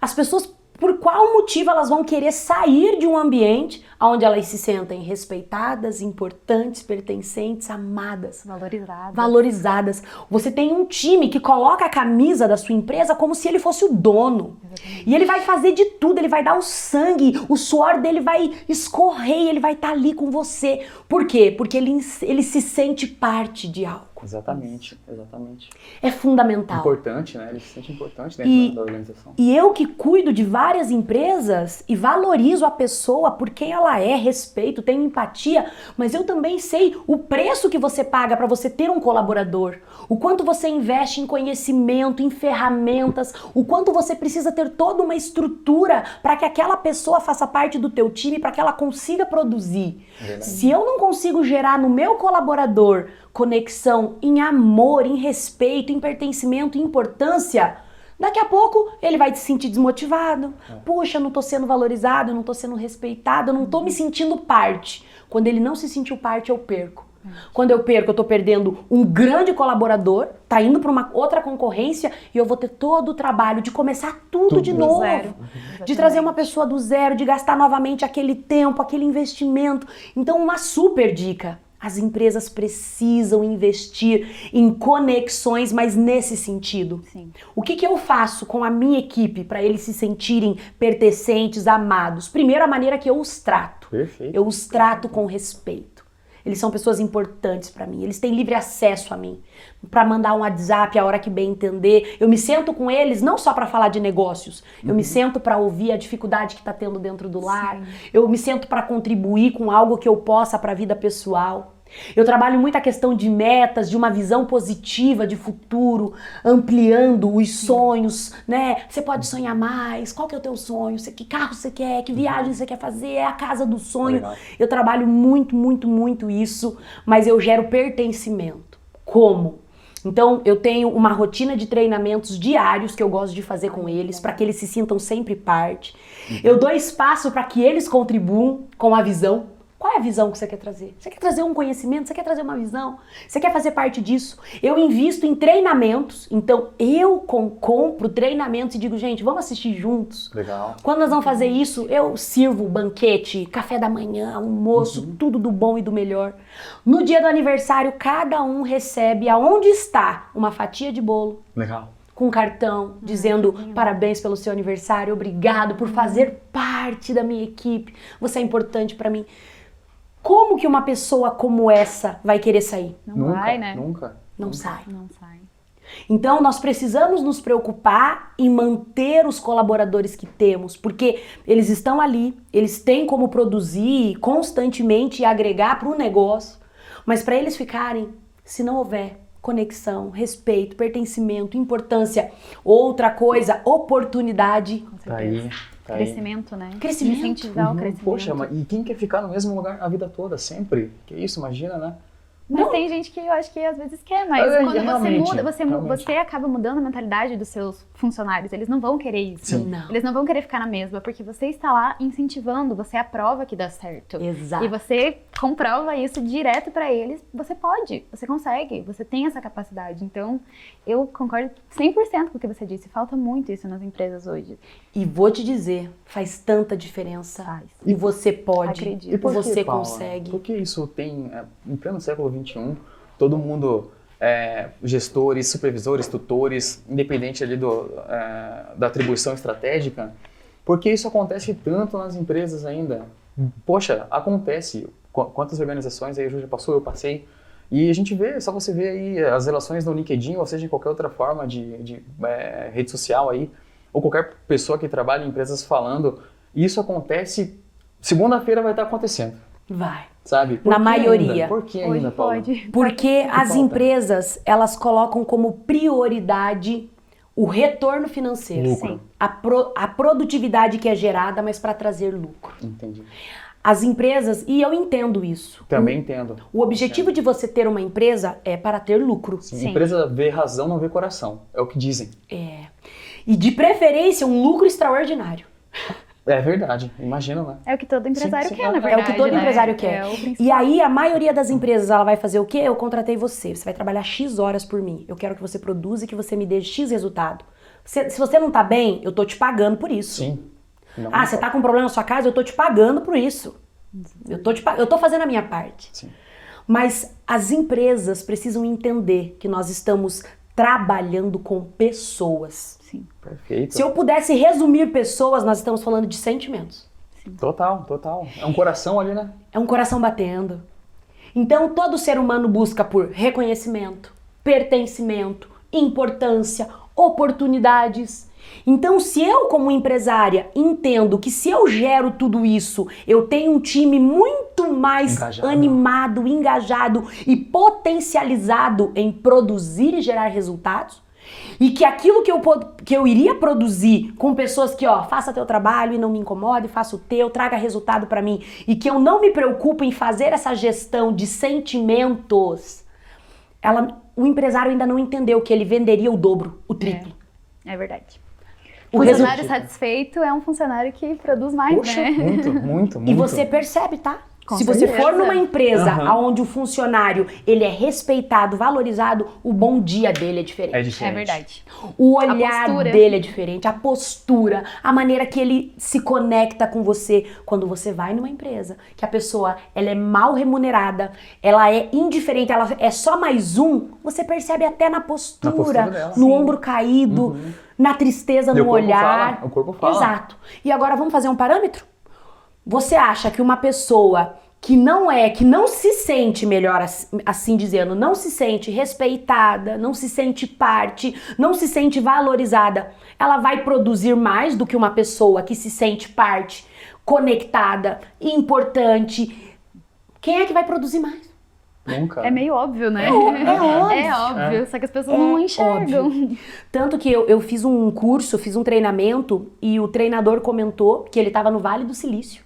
As pessoas por qual motivo elas vão querer sair de um ambiente onde elas se sentem respeitadas, importantes, pertencentes, amadas, Valorizada. valorizadas. Você tem um time que coloca a camisa da sua empresa como se ele fosse o dono. E ele vai fazer de tudo, ele vai dar o sangue, o suor dele vai escorrer ele vai estar ali com você. Por quê? Porque ele, ele se sente parte de algo. Exatamente, exatamente. É fundamental. Importante, né? Ele se sente importante dentro E- da organização. E eu que cuido de várias empresas e valorizo a pessoa por quem ela é, respeito, tenho empatia, mas eu também sei o preço que você paga para você ter um colaborador, o quanto você investe em conhecimento, em ferramentas, o quanto você precisa ter toda uma estrutura para que aquela pessoa faça parte do teu time, para que ela consiga produzir. Se eu não consigo gerar no meu colaborador conexão em amor, em respeito, em pertencimento, em importância, daqui a pouco ele vai se sentir desmotivado. Puxa, eu não tô sendo valorizado, não tô sendo respeitado, não tô me sentindo parte. Quando ele não se sentiu parte, eu perco. Quando eu perco, eu tô perdendo um grande colaborador, tá indo para uma outra concorrência e eu vou ter todo o trabalho de começar tudo, Tudo de novo. zero. De trazer uma pessoa do zero, de gastar novamente aquele tempo, aquele investimento. Então, uma super dica. As empresas precisam investir em conexões, mas nesse sentido. Sim. O que, que eu faço com a minha equipe para eles se sentirem pertencentes, amados? Primeiro, a maneira que eu os trato. Perfeito. Eu os trato com respeito. Eles são pessoas importantes para mim. Eles têm livre acesso a mim para mandar um WhatsApp a hora que bem entender. Eu me sento com eles não só para falar de negócios. Eu me sento para ouvir a dificuldade que está tendo dentro do lar. Eu me sento para contribuir com algo que eu possa para a vida pessoal. Eu trabalho muito a questão de metas, de uma visão positiva de futuro, ampliando os sonhos, né? Você pode sonhar mais. Qual que é o teu sonho? Você- Que carro você quer? Que viagem você quer fazer? É a casa do sonho. Legal. Eu trabalho muito, muito, muito isso, mas eu gero pertencimento. Como? Então, eu tenho uma rotina de treinamentos diários que eu gosto de fazer com eles, para que eles se sintam sempre parte. Eu dou espaço para que eles contribuam com a visão. Qual é a visão que você quer trazer? Você quer trazer um conhecimento? Você quer trazer uma visão? Você quer fazer parte disso? Eu invisto em treinamentos, então eu com- compro treinamentos e digo, gente, vamos assistir juntos. Legal. Quando nós vamos fazer isso, eu sirvo banquete, café da manhã, almoço, tudo do bom e do melhor. No dia do aniversário, cada um recebe aonde está uma fatia de bolo Legal. com cartão dizendo parabéns pelo seu aniversário, obrigado por fazer parte da minha equipe, você é importante pra mim. Como que uma pessoa como essa vai querer sair? Não nunca, vai, né? Nunca. Não sai. Não sai. Então, nós precisamos nos preocupar em manter os colaboradores que temos, porque eles estão ali, eles têm como produzir constantemente e agregar para o negócio, mas para eles ficarem, se não houver conexão, respeito, pertencimento, importância, outra coisa, oportunidade, Com Tá certeza. aí. Tá aí. Crescimento, né? Crescimento. Incentivar Uhum. o crescimento. Poxa, mas e quem quer ficar no mesmo lugar a vida toda, sempre? Que isso, imagina, né? Mas Não. tem gente que eu acho que às vezes quer, mas É, quando você muda, você, realmente. você acaba mudando a mentalidade dos seus funcionários. Eles não vão querer isso. Sim. Não. Eles não vão querer ficar na mesma, porque você está lá incentivando, você aprova que dá certo. Exato. E você comprova isso direto pra eles. Você pode, você consegue, você tem essa capacidade. Então, eu concordo 100% com o que você disse. Falta muito isso nas empresas hoje. E vou te dizer, faz tanta diferença. Faz. E você pode. Acredito. E por que, você Paula? consegue. Por que isso tem, é, em pleno século XXI, todo mundo, é, gestores, supervisores, tutores, independente ali do, é, da atribuição estratégica, por que isso acontece tanto nas empresas ainda? Poxa, acontece. Qu- Quantas organizações aí a já passou, eu passei, e a gente vê, só você vê aí as relações no LinkedIn, ou seja, em qualquer outra forma de, de, é, rede social aí, ou qualquer pessoa que trabalha em empresas falando, isso acontece, segunda-feira vai estar acontecendo, Vai. sabe? Por Na que maioria. ainda? Por que ainda, Paula? pode. Porque as falta? empresas, elas colocam como prioridade o retorno financeiro. Lucro. Sim. A, pro- a produtividade que é gerada, mas para trazer lucro. Entendi. As empresas, e eu entendo isso. Também entendo. O objetivo de você ter uma empresa é para ter lucro. Sim, Sim. Empresa vê razão, não vê coração. É o que dizem. É. E de preferência, um lucro extraordinário. É verdade. Imagina, né? É o que todo empresário sim, quer, é. na É o que verdade. todo né? empresário quer. É o principal. E aí, a maioria das empresas, ela vai fazer o quê? Eu contratei você. Você vai trabalhar X horas por mim. Eu quero que você produza e que você me dê X resultado. Se, se você não tá bem, eu tô te pagando por isso. Sim. Não ah, você tá com problema na sua casa, eu tô te pagando por isso. Eu tô, te, eu tô fazendo a minha parte. Sim. Mas as empresas precisam entender que nós estamos trabalhando com pessoas. Sim. Perfeito. Se eu pudesse resumir pessoas, nós estamos falando de sentimentos. Total, total. É um coração ali, né? É um coração batendo. Então todo ser humano busca por reconhecimento, pertencimento, importância, oportunidades. Então, se eu, como empresária, entendo que se eu gero tudo isso, eu tenho um time muito mais Engajado. animado, engajado e potencializado em produzir e gerar resultados, e que aquilo que eu, que eu iria produzir com pessoas que, ó, faça teu trabalho e não me incomode, faça o teu, traga resultado pra mim, e que eu não me preocupo em fazer essa gestão de sentimentos, ela, o empresário ainda não entendeu que ele venderia o dobro, o triplo. É verdade. O funcionário resultado- satisfeito é um funcionário que produz mais, Poxa, né? muito, muito, muito. E você percebe, tá? Com Se você certeza. for numa empresa Aham. onde o funcionário ele é respeitado, valorizado, o bom dia dele é diferente. É diferente. É verdade. O olhar dele é diferente, a postura, a maneira que ele se conecta com você quando você vai numa empresa, que a pessoa ela é mal remunerada, ela é indiferente, ela é só mais um, você percebe até na postura, postura dela. no Sim. ombro caído, na tristeza E no o corpo olhar. fala, o corpo fala. Exato. E agora vamos fazer um parâmetro? Você acha que uma pessoa que não é, que não se sente melhor ass- assim dizendo, não se sente respeitada, não se sente parte, não se sente valorizada, ela vai produzir mais do que uma pessoa que se sente parte, conectada, importante. Quem é que vai produzir mais? Nunca. É meio óbvio, né? É ó- é óbvio. É óbvio, só que as pessoas não enxergam. Tanto que eu, eu fiz um curso, fiz um treinamento e o treinador comentou que ele estava no Vale do Silício.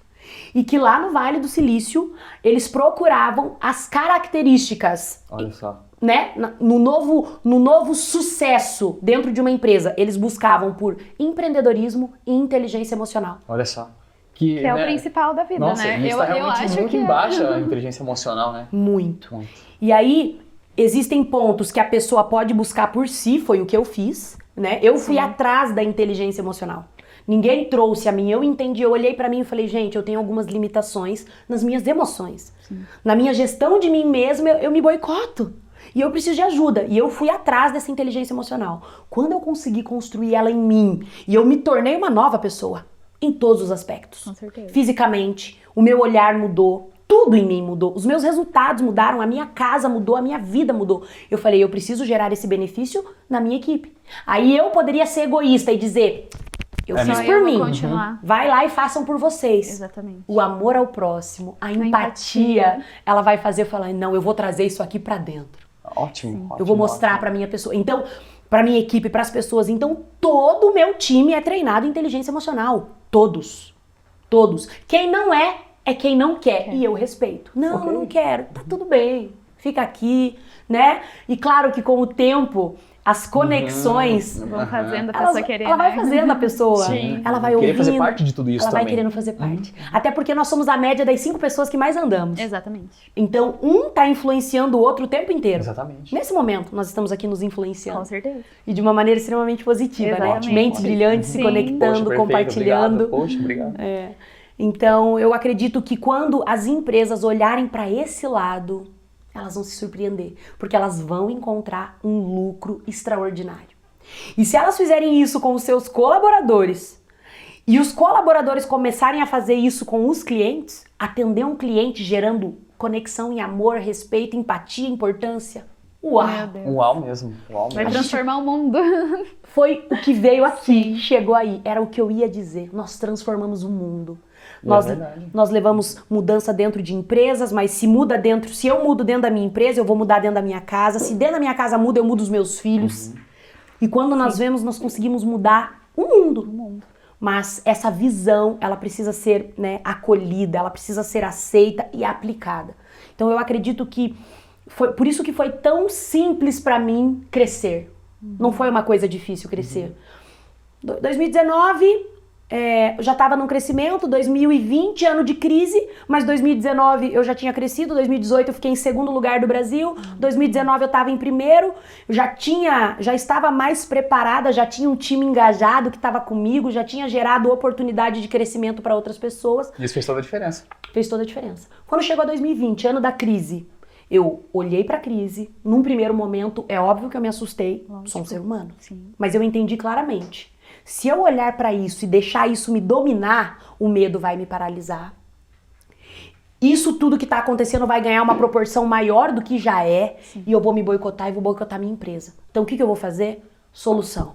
E que lá no Vale do Silício eles procuravam as características, Olha só. né? na- No novo, no novo sucesso dentro de uma empresa. Eles buscavam por empreendedorismo e inteligência emocional. Olha só. Que, Que é o né? principal da vida, Nossa, né? eu, tá eu realmente acho muito que é. embaixo a inteligência emocional, né? Muito. Muito. E aí, existem pontos que a pessoa pode buscar por si, foi o que eu fiz, né? Eu fui atrás da inteligência emocional. Ninguém trouxe a mim, eu entendi, eu olhei pra mim e falei, gente, eu tenho algumas limitações nas minhas emoções. Na minha gestão de mim mesma, eu, eu me boicoto. E eu preciso de ajuda. E eu fui atrás dessa inteligência emocional. Quando eu consegui construir ela em mim e eu me tornei uma nova pessoa, em todos os aspectos Com certeza. fisicamente, o meu olhar mudou, tudo em mim mudou, os meus resultados mudaram, a minha casa mudou, a minha vida mudou. Eu falei, eu preciso gerar esse benefício na minha equipe. Aí eu poderia ser egoísta e dizer, eu É fiz por eu mim. vou continuar. Vai lá e façam por vocês. Exatamente. O amor ao próximo, a empatia, empatia. ela vai fazer eu falar, não, eu vou trazer isso aqui pra dentro. Ótimo. ótimo Eu vou mostrar pra minha pessoa. Então, pra minha equipe, pras pessoas. Então, todo o meu time é treinado em inteligência emocional. Todos. Todos. Quem não é, é quem não quer. E eu respeito. Não, Ok. eu não quero. Tá tudo bem. Fica aqui, né? E claro que com o tempo, as conexões. Vão fazendo a pessoa querer, ela vai né? fazendo a pessoa. Sim. Ela vai Querer ouvindo. fazer parte de tudo isso ela vai também. querendo fazer parte. Até porque nós somos a média das cinco pessoas que mais andamos. Exatamente. Então, um tá influenciando o outro o tempo inteiro. Exatamente. Nesse momento, nós estamos aqui nos influenciando. Com certeza. E de uma maneira extremamente positiva, né? Exatamente. Mentes brilhantes se Sim. conectando, Poxa, perfeito, compartilhando. Obrigado. Poxa, obrigado. É. Então, eu acredito que quando as empresas olharem para esse lado, elas vão se surpreender, porque elas vão encontrar um lucro extraordinário. E se elas fizerem isso com os seus colaboradores, e os colaboradores começarem a fazer isso com os clientes, atender um cliente gerando conexão em amor, respeito, empatia, importância. Uau! Uau mesmo. Uau Vai mesmo. transformar o mundo. Foi o que veio aqui, chegou aí. Era o que eu ia dizer. Nós transformamos o mundo. E é Nós, nós levamos mudança dentro de empresas, mas se muda dentro, se eu mudo dentro da minha empresa, eu vou mudar dentro da minha casa. Se dentro da minha casa muda, eu mudo os meus filhos. Uhum. E quando nós vemos, nós conseguimos mudar o mundo. Mas essa visão, ela precisa ser né, acolhida, ela precisa ser aceita e aplicada. Então eu acredito que foi por isso que foi tão simples para mim crescer. Não foi uma coisa difícil crescer. Do- 2019, é, eu já estava num crescimento, 2020, ano de crise, mas 2019 eu já tinha crescido, 2018 eu fiquei em segundo lugar do Brasil, 2019 eu estava em primeiro, já tinha, já estava mais preparada, já tinha um time engajado que estava comigo, já tinha gerado oportunidade de crescimento para outras pessoas. Isso fez toda a diferença. Fez toda a diferença. Quando chegou 2020, ano da crise, eu olhei para a crise, num primeiro momento, é óbvio que eu me assustei, Lógico. sou um ser humano, Sim. mas eu entendi claramente. Se eu olhar para isso e deixar isso me dominar, o medo vai me paralisar. Isso tudo que tá acontecendo vai ganhar uma proporção maior do que já é e eu vou me boicotar e vou boicotar minha empresa. Então o que, que eu vou fazer? Solução.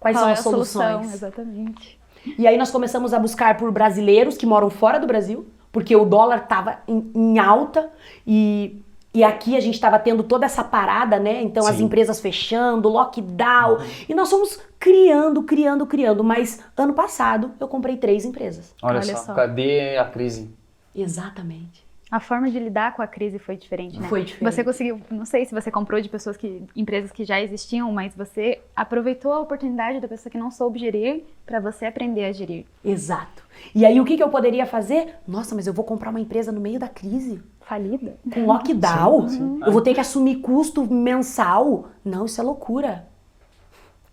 Quais Qual são é as a solução? soluções? Exatamente. E aí nós começamos a buscar por brasileiros que moram fora do Brasil, porque o dólar estava em, em alta e, e aqui a gente estava tendo toda essa parada, né? Então as Sim. empresas fechando, lockdown. E nós fomos criando, criando, criando. Mas ano passado eu comprei três empresas. Olha, Olha só, só. cadê a crise? Exatamente. A forma de lidar com a crise foi diferente, né? Foi diferente. Você conseguiu, não sei se você comprou de pessoas que, empresas que já existiam, mas você aproveitou a oportunidade da pessoa que não soube gerir para você aprender a gerir. Exato. E aí o que, que eu poderia fazer? Nossa, mas eu vou comprar uma empresa no meio da crise? Falida? Com lockdown? Sim, sim. Eu vou ter que assumir custo mensal? Não, isso é loucura.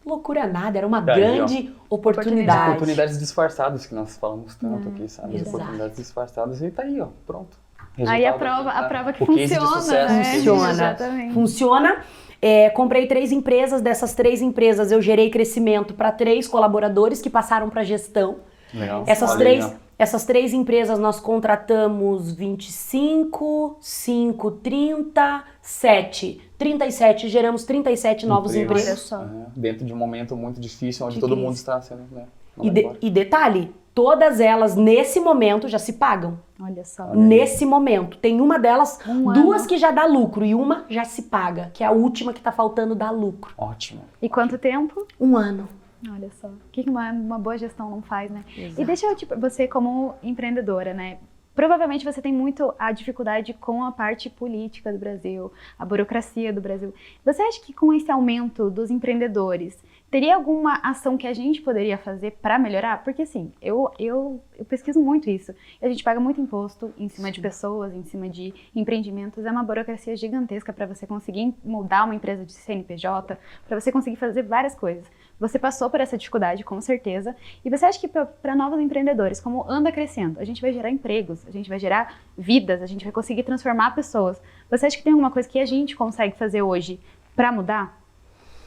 Loucura nada, era uma Tá aí, ó. grande oportunidade. Oportunidades disfarçadas que nós falamos tanto aqui, sabe? As exato. oportunidades disfarçadas e tá aí, ó, pronto. Aí a Resultado prova, a tá? prova que funciona, sucesso, né? Funciona. Exatamente. Funciona. É, comprei três empresas, dessas três empresas eu gerei crescimento para três colaboradores que passaram para gestão. Legal. Essas Olha três, aí. Essas três empresas nós contratamos 25, 5, 30, 7. 37, geramos 37 novos Empregos. empregos. Olha só. É, dentro de um momento muito difícil, onde De todo crise. mundo está sendo, né? E, de- e detalhe, todas elas nesse momento já se pagam. Olha só. Olha aí. Nesse momento. Tem uma delas, Um duas ano. que já dá lucro e uma já se paga, que é a última que tá faltando dar lucro. Ótimo. E quanto tempo? Um ano. Olha só. O que uma, uma boa gestão não faz, né? Exato. E deixa eu, tipo, você como empreendedora, né? Provavelmente você tem muito a dificuldade com a parte política do Brasil, a burocracia do Brasil. Você acha que com esse aumento dos empreendedores, teria alguma ação que a gente poderia fazer para melhorar? Porque assim, eu, eu, eu pesquiso muito isso. A gente paga muito imposto em cima de pessoas, em cima de empreendimentos. É uma burocracia gigantesca para você conseguir mudar uma empresa de CNPJ, para você conseguir fazer várias coisas. Você passou por essa dificuldade, com certeza. E você acha que para novos empreendedores, como anda crescendo, a gente vai gerar empregos, a gente vai gerar vidas, a gente vai conseguir transformar pessoas. Você acha que tem alguma coisa que a gente consegue fazer hoje para mudar?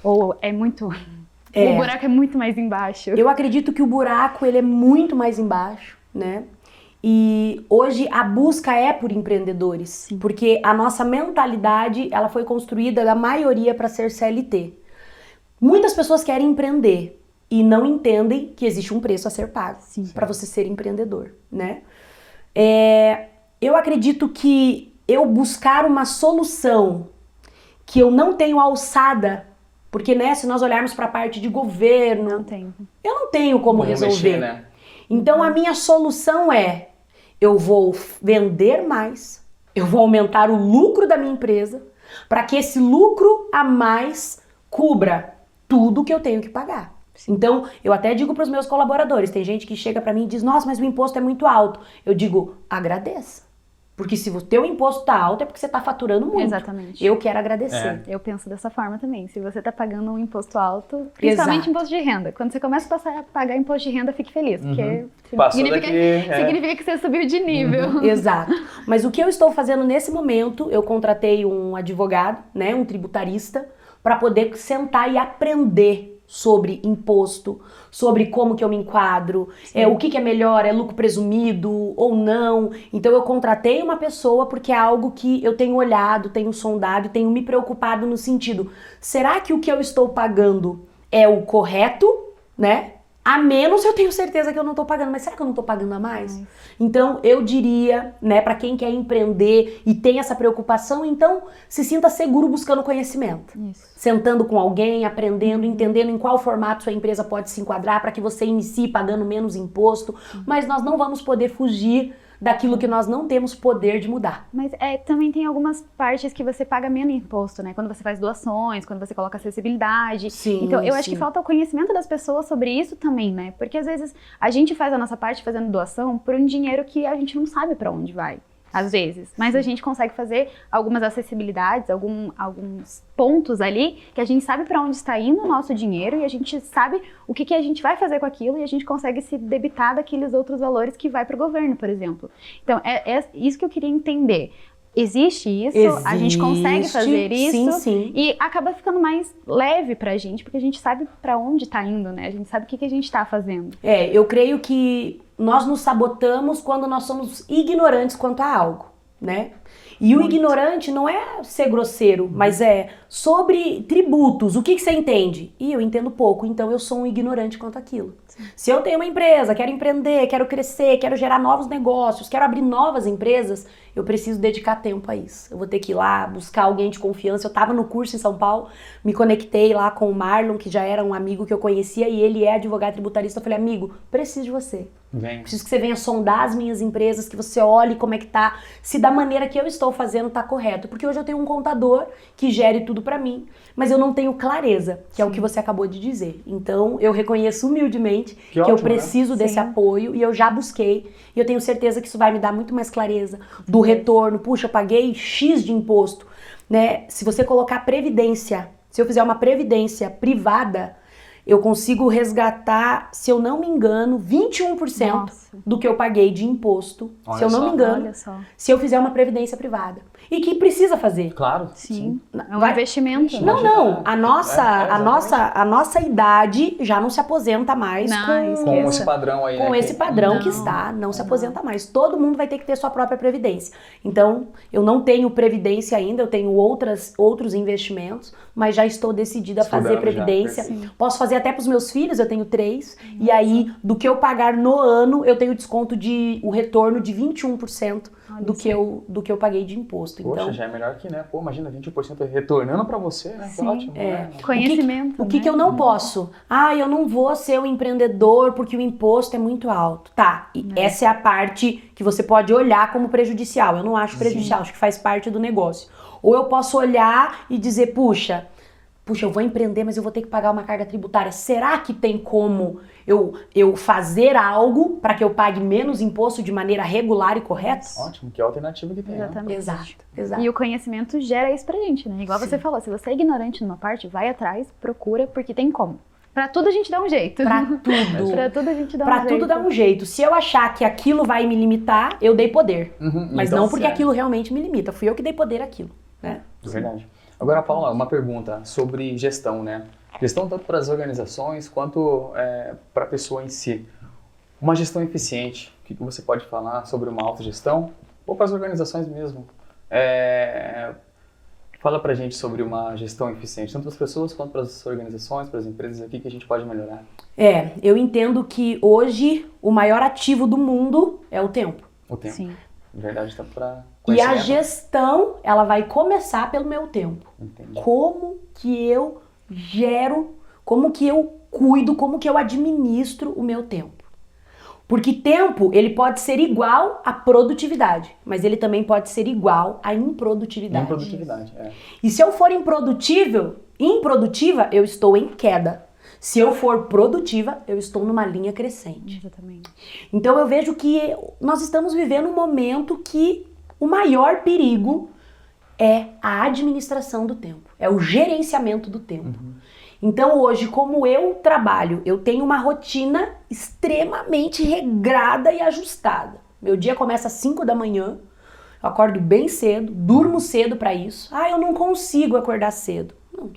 Ou é muito. É. O buraco é muito mais embaixo. Eu acredito que o buraco ele é muito mais embaixo, né? E hoje a busca é por empreendedores, porque a nossa mentalidade ela foi construída da maioria para ser CLT. Muitas pessoas querem empreender e não entendem que existe um preço a ser pago para você ser empreendedor, né? É, eu acredito que eu buscar uma solução que eu não tenho alçada, porque né, se nós olharmos para a parte de governo, Não tem. eu não tenho como Como resolver. mexer, né? Então a minha solução é: eu vou vender mais, eu vou aumentar o lucro da minha empresa, para que esse lucro a mais cubra tudo que eu tenho que pagar. Então, eu até digo para os meus colaboradores, tem gente que chega para mim e diz: "Nossa, mas o imposto é muito alto". Eu digo: "Agradeça". Porque se o teu imposto tá alto é porque você tá faturando muito. Exatamente. Eu quero agradecer. Eu penso dessa forma também. Se você está pagando um imposto alto, principalmente Exato. imposto de renda. Quando você começa a passar a pagar imposto de renda, fique feliz. Porque Passou significa, daqui, é. significa que você subiu de nível. Exato. Mas o que eu estou fazendo nesse momento, eu contratei um advogado, né, um tributarista, para poder sentar e aprender sobre imposto, sobre como que eu me enquadro, é, o que, que é melhor, é lucro presumido ou não. Então eu contratei uma pessoa porque é algo que eu tenho olhado, tenho sondado, tenho me preocupado no sentido, será que o que eu estou pagando é o correto, né? A menos eu tenho certeza que eu não tô pagando, mas será que eu não tô pagando a mais? Então, eu diria, né, para quem quer empreender e tem essa preocupação, então se sinta seguro buscando conhecimento. Isso. Sentando com alguém, aprendendo, entendendo em qual formato sua empresa pode se enquadrar para que você inicie pagando menos imposto, mas nós não vamos poder fugir daquilo que nós não temos poder de mudar. Mas é, também tem algumas partes que você paga menos imposto, né? Quando você faz doações, quando você coloca acessibilidade. Sim, Então, eu acho sim. que falta o conhecimento das pessoas sobre isso também, né? Porque às vezes a gente faz a nossa parte fazendo doação por um dinheiro que a gente não sabe pra onde vai. Às vezes. Mas a gente consegue fazer algumas acessibilidades, algum- alguns pontos ali que a gente sabe pra onde está indo o nosso dinheiro e a gente sabe o que, que a gente vai fazer com aquilo e a gente consegue se debitar daqueles outros valores que vai pro governo, por exemplo. Então, é, é isso que eu queria entender. Existe isso, a gente consegue Existe, fazer isso. Sim, sim. E acaba ficando mais leve pra gente, porque a gente sabe pra onde tá indo, né? A gente sabe o que, que a gente tá fazendo. É, eu creio que nós nos sabotamos quando nós somos ignorantes quanto a algo, né? E o ignorante não é ser grosseiro, mas é sobre tributos. O que, que você entende? E eu entendo pouco, então eu sou um ignorante quanto àquilo. Se eu tenho uma empresa, quero empreender, quero crescer, quero gerar novos negócios, quero abrir novas empresas, eu preciso dedicar tempo a isso. Eu vou ter que ir lá buscar alguém de confiança. Eu estava no curso em São Paulo, me conectei lá com o Marlon, que já era um amigo que eu conhecia, e ele é advogado tributarista. Eu falei, amigo, preciso de você. Vem. Preciso que você venha sondar as minhas empresas, que você olhe como é que tá, se da maneira que eu estou fazendo tá correto. Porque hoje eu tenho um contador que gere tudo pra mim, mas eu não tenho clareza, que é o que você acabou de dizer. Então, eu reconheço humildemente que, eu ótimo, né? preciso desse Sim. apoio e eu já busquei. E eu tenho certeza que isso vai me dar muito mais clareza do retorno. Puxa, paguei X de imposto, né? Se você colocar previdência, se eu fizer uma previdência privada, eu consigo resgatar, se eu não me engano, 21% Nossa. do que eu paguei de imposto, Olha se eu não só. me engano, Olha só. se eu fizer uma previdência privada. E que precisa fazer. Claro. Sim. É um Vai- investimento. Não, não. A nossa, É, é, a nossa, a nossa idade já não se aposenta mais Não, com, esquece. Com esse padrão aí, com né? esse que- padrão Não. que está, não se aposenta mais. Todo mundo vai ter que ter sua própria previdência. Então, eu não tenho previdência ainda, eu tenho outras, outros investimentos, mas já estou decidida a fazer já, previdência. perfeito. Posso fazer até para os meus filhos, eu tenho três. E aí, do que eu pagar no ano, eu tenho desconto de o retorno de 21% Olha do que, eu, do que eu paguei de imposto. Poxa, Então, já é melhor que, né? Pô, imagina 20% retornando pra você, né? Que Sim, ótimo, é. né? Conhecimento. O que, né? que eu não posso? Ah, eu não vou ser um empreendedor porque o imposto é muito alto. Tá, e essa é a parte que você pode olhar como prejudicial. Eu não acho prejudicial, acho que faz parte do negócio. Ou eu posso olhar e dizer, puxa, puxa, eu vou empreender, mas eu vou ter que pagar uma carga tributária. Será que tem como eu, eu fazer algo para que eu pague menos imposto de maneira regular e correta? Ótimo, que é a alternativa que tem. né? Exatamente. Exato, exato. E o conhecimento gera isso pra gente, né? Igual você falou, se você é ignorante numa parte, vai atrás, procura, porque tem como. Pra tudo a gente dá um jeito. Pra tudo. pra tudo a gente dá Pra um jeito. tudo dá um jeito. Se eu achar que aquilo vai me limitar, eu dei poder. Uhum, Mas então, não porque é. aquilo realmente me limita. Fui eu que dei poder àquilo. Né? Verdade. Agora, Paula, uma pergunta sobre gestão, né? Gestão tanto para as organizações quanto é, para a pessoa em si. Uma gestão eficiente, o que que você pode falar sobre uma autogestão? Ou para as organizações mesmo? É, fala pra gente sobre uma gestão eficiente, tanto para as pessoas quanto para as organizações, para as empresas aqui, que a gente pode melhorar. É, eu entendo que hoje o maior ativo do mundo é o tempo. O tempo. Sim. Verdade, tanto para E a gestão, ela vai começar pelo meu tempo. Entendi. Como que eu gero, como que eu cuido, como que eu administro o meu tempo. Porque tempo, ele pode ser igual à produtividade, mas ele também pode ser igual à improdutividade. Improdutividade, é. E se eu for improdutível, improdutiva, eu estou em queda. Se eu for produtiva, eu estou numa linha crescente. Exatamente. Então eu vejo que nós estamos vivendo um momento que o maior perigo é a administração do tempo, é o gerenciamento do tempo. Então hoje, como eu trabalho, eu tenho uma rotina extremamente regrada e ajustada. Meu dia começa às 5 da manhã, eu acordo bem cedo, durmo cedo para isso. Ah, eu não consigo acordar cedo. Não,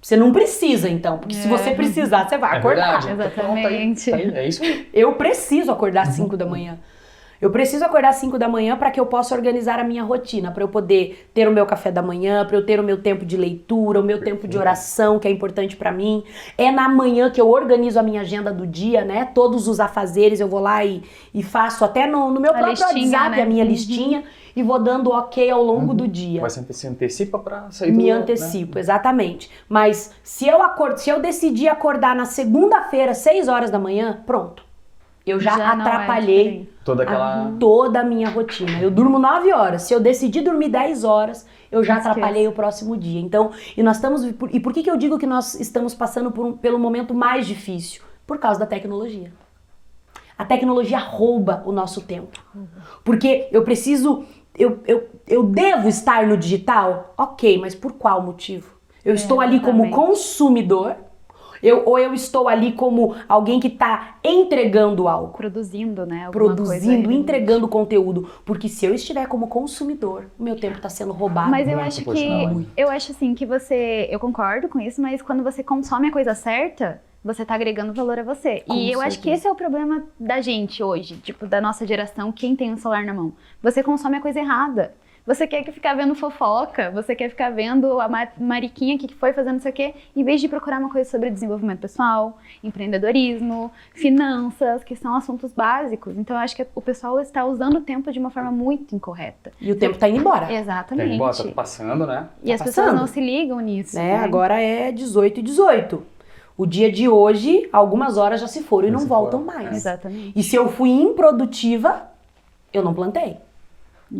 você não precisa então, porque se É. você precisar, você vai É acordar. verdade. Exatamente. Tá aí, tá aí, é isso. Eu preciso acordar às 5 da manhã. Eu preciso acordar às 5 da manhã para que eu possa organizar a minha rotina, para eu poder ter o meu café da manhã, para eu ter o meu tempo de leitura, o meu tempo de oração, que é importante para mim. É na manhã que eu organizo a minha agenda do dia, né? Todos os afazeres eu vou lá e, e faço até no, no meu A próprio listinha, WhatsApp né? a minha Uhum. listinha e vou dando ok ao longo do dia. Mas você se antecipa para sair Me do, né? antecipo, exatamente. Mas se eu acordo, se eu decidir acordar na segunda-feira, 6 horas da manhã, pronto. Eu já, Já não é atrapalhei. Toda aquela. toda a minha rotina. Eu durmo 9 horas. Se eu decidir dormir 10 horas, eu já Esquece. atrapalhei o próximo dia. Então, e nós estamos. E por que, que eu digo que nós estamos passando por um- pelo momento mais difícil? Por causa da tecnologia. A tecnologia rouba o nosso tempo. Porque eu preciso. Eu, eu, eu devo estar no digital? Ok, mas por qual motivo? Eu estou ali como consumidor. Eu, ou eu estou ali como alguém que está entregando algo Produzindo, né? alguma produzindo, entregando conteúdo. Porque se eu estiver como consumidor, o meu tempo está sendo roubado. Mas eu acho que sinal. eu acho assim que você, eu concordo com isso, mas quando você consome a coisa certa, você tá agregando valor a você. Com e eu acho que certeza. esse é o problema da gente hoje, tipo da nossa geração, quem tem um celular na mão. Você consome a coisa errada. Você quer que ficar vendo fofoca, você quer ficar vendo a ma- mariquinha que foi fazendo não sei o quê, em vez de procurar uma coisa sobre desenvolvimento pessoal, empreendedorismo, finanças, que são assuntos básicos. Então eu acho que o pessoal está usando o tempo de uma forma muito incorreta. E o tempo está indo embora. Exatamente. Tem, bota, tá passando, né? E as Tá pessoas passando. não se ligam nisso. Né? né? Agora é 18 e 18. O dia de hoje, algumas horas já se foram e não voltam foram, mais. Exatamente. E se eu fui improdutiva, eu não plantei.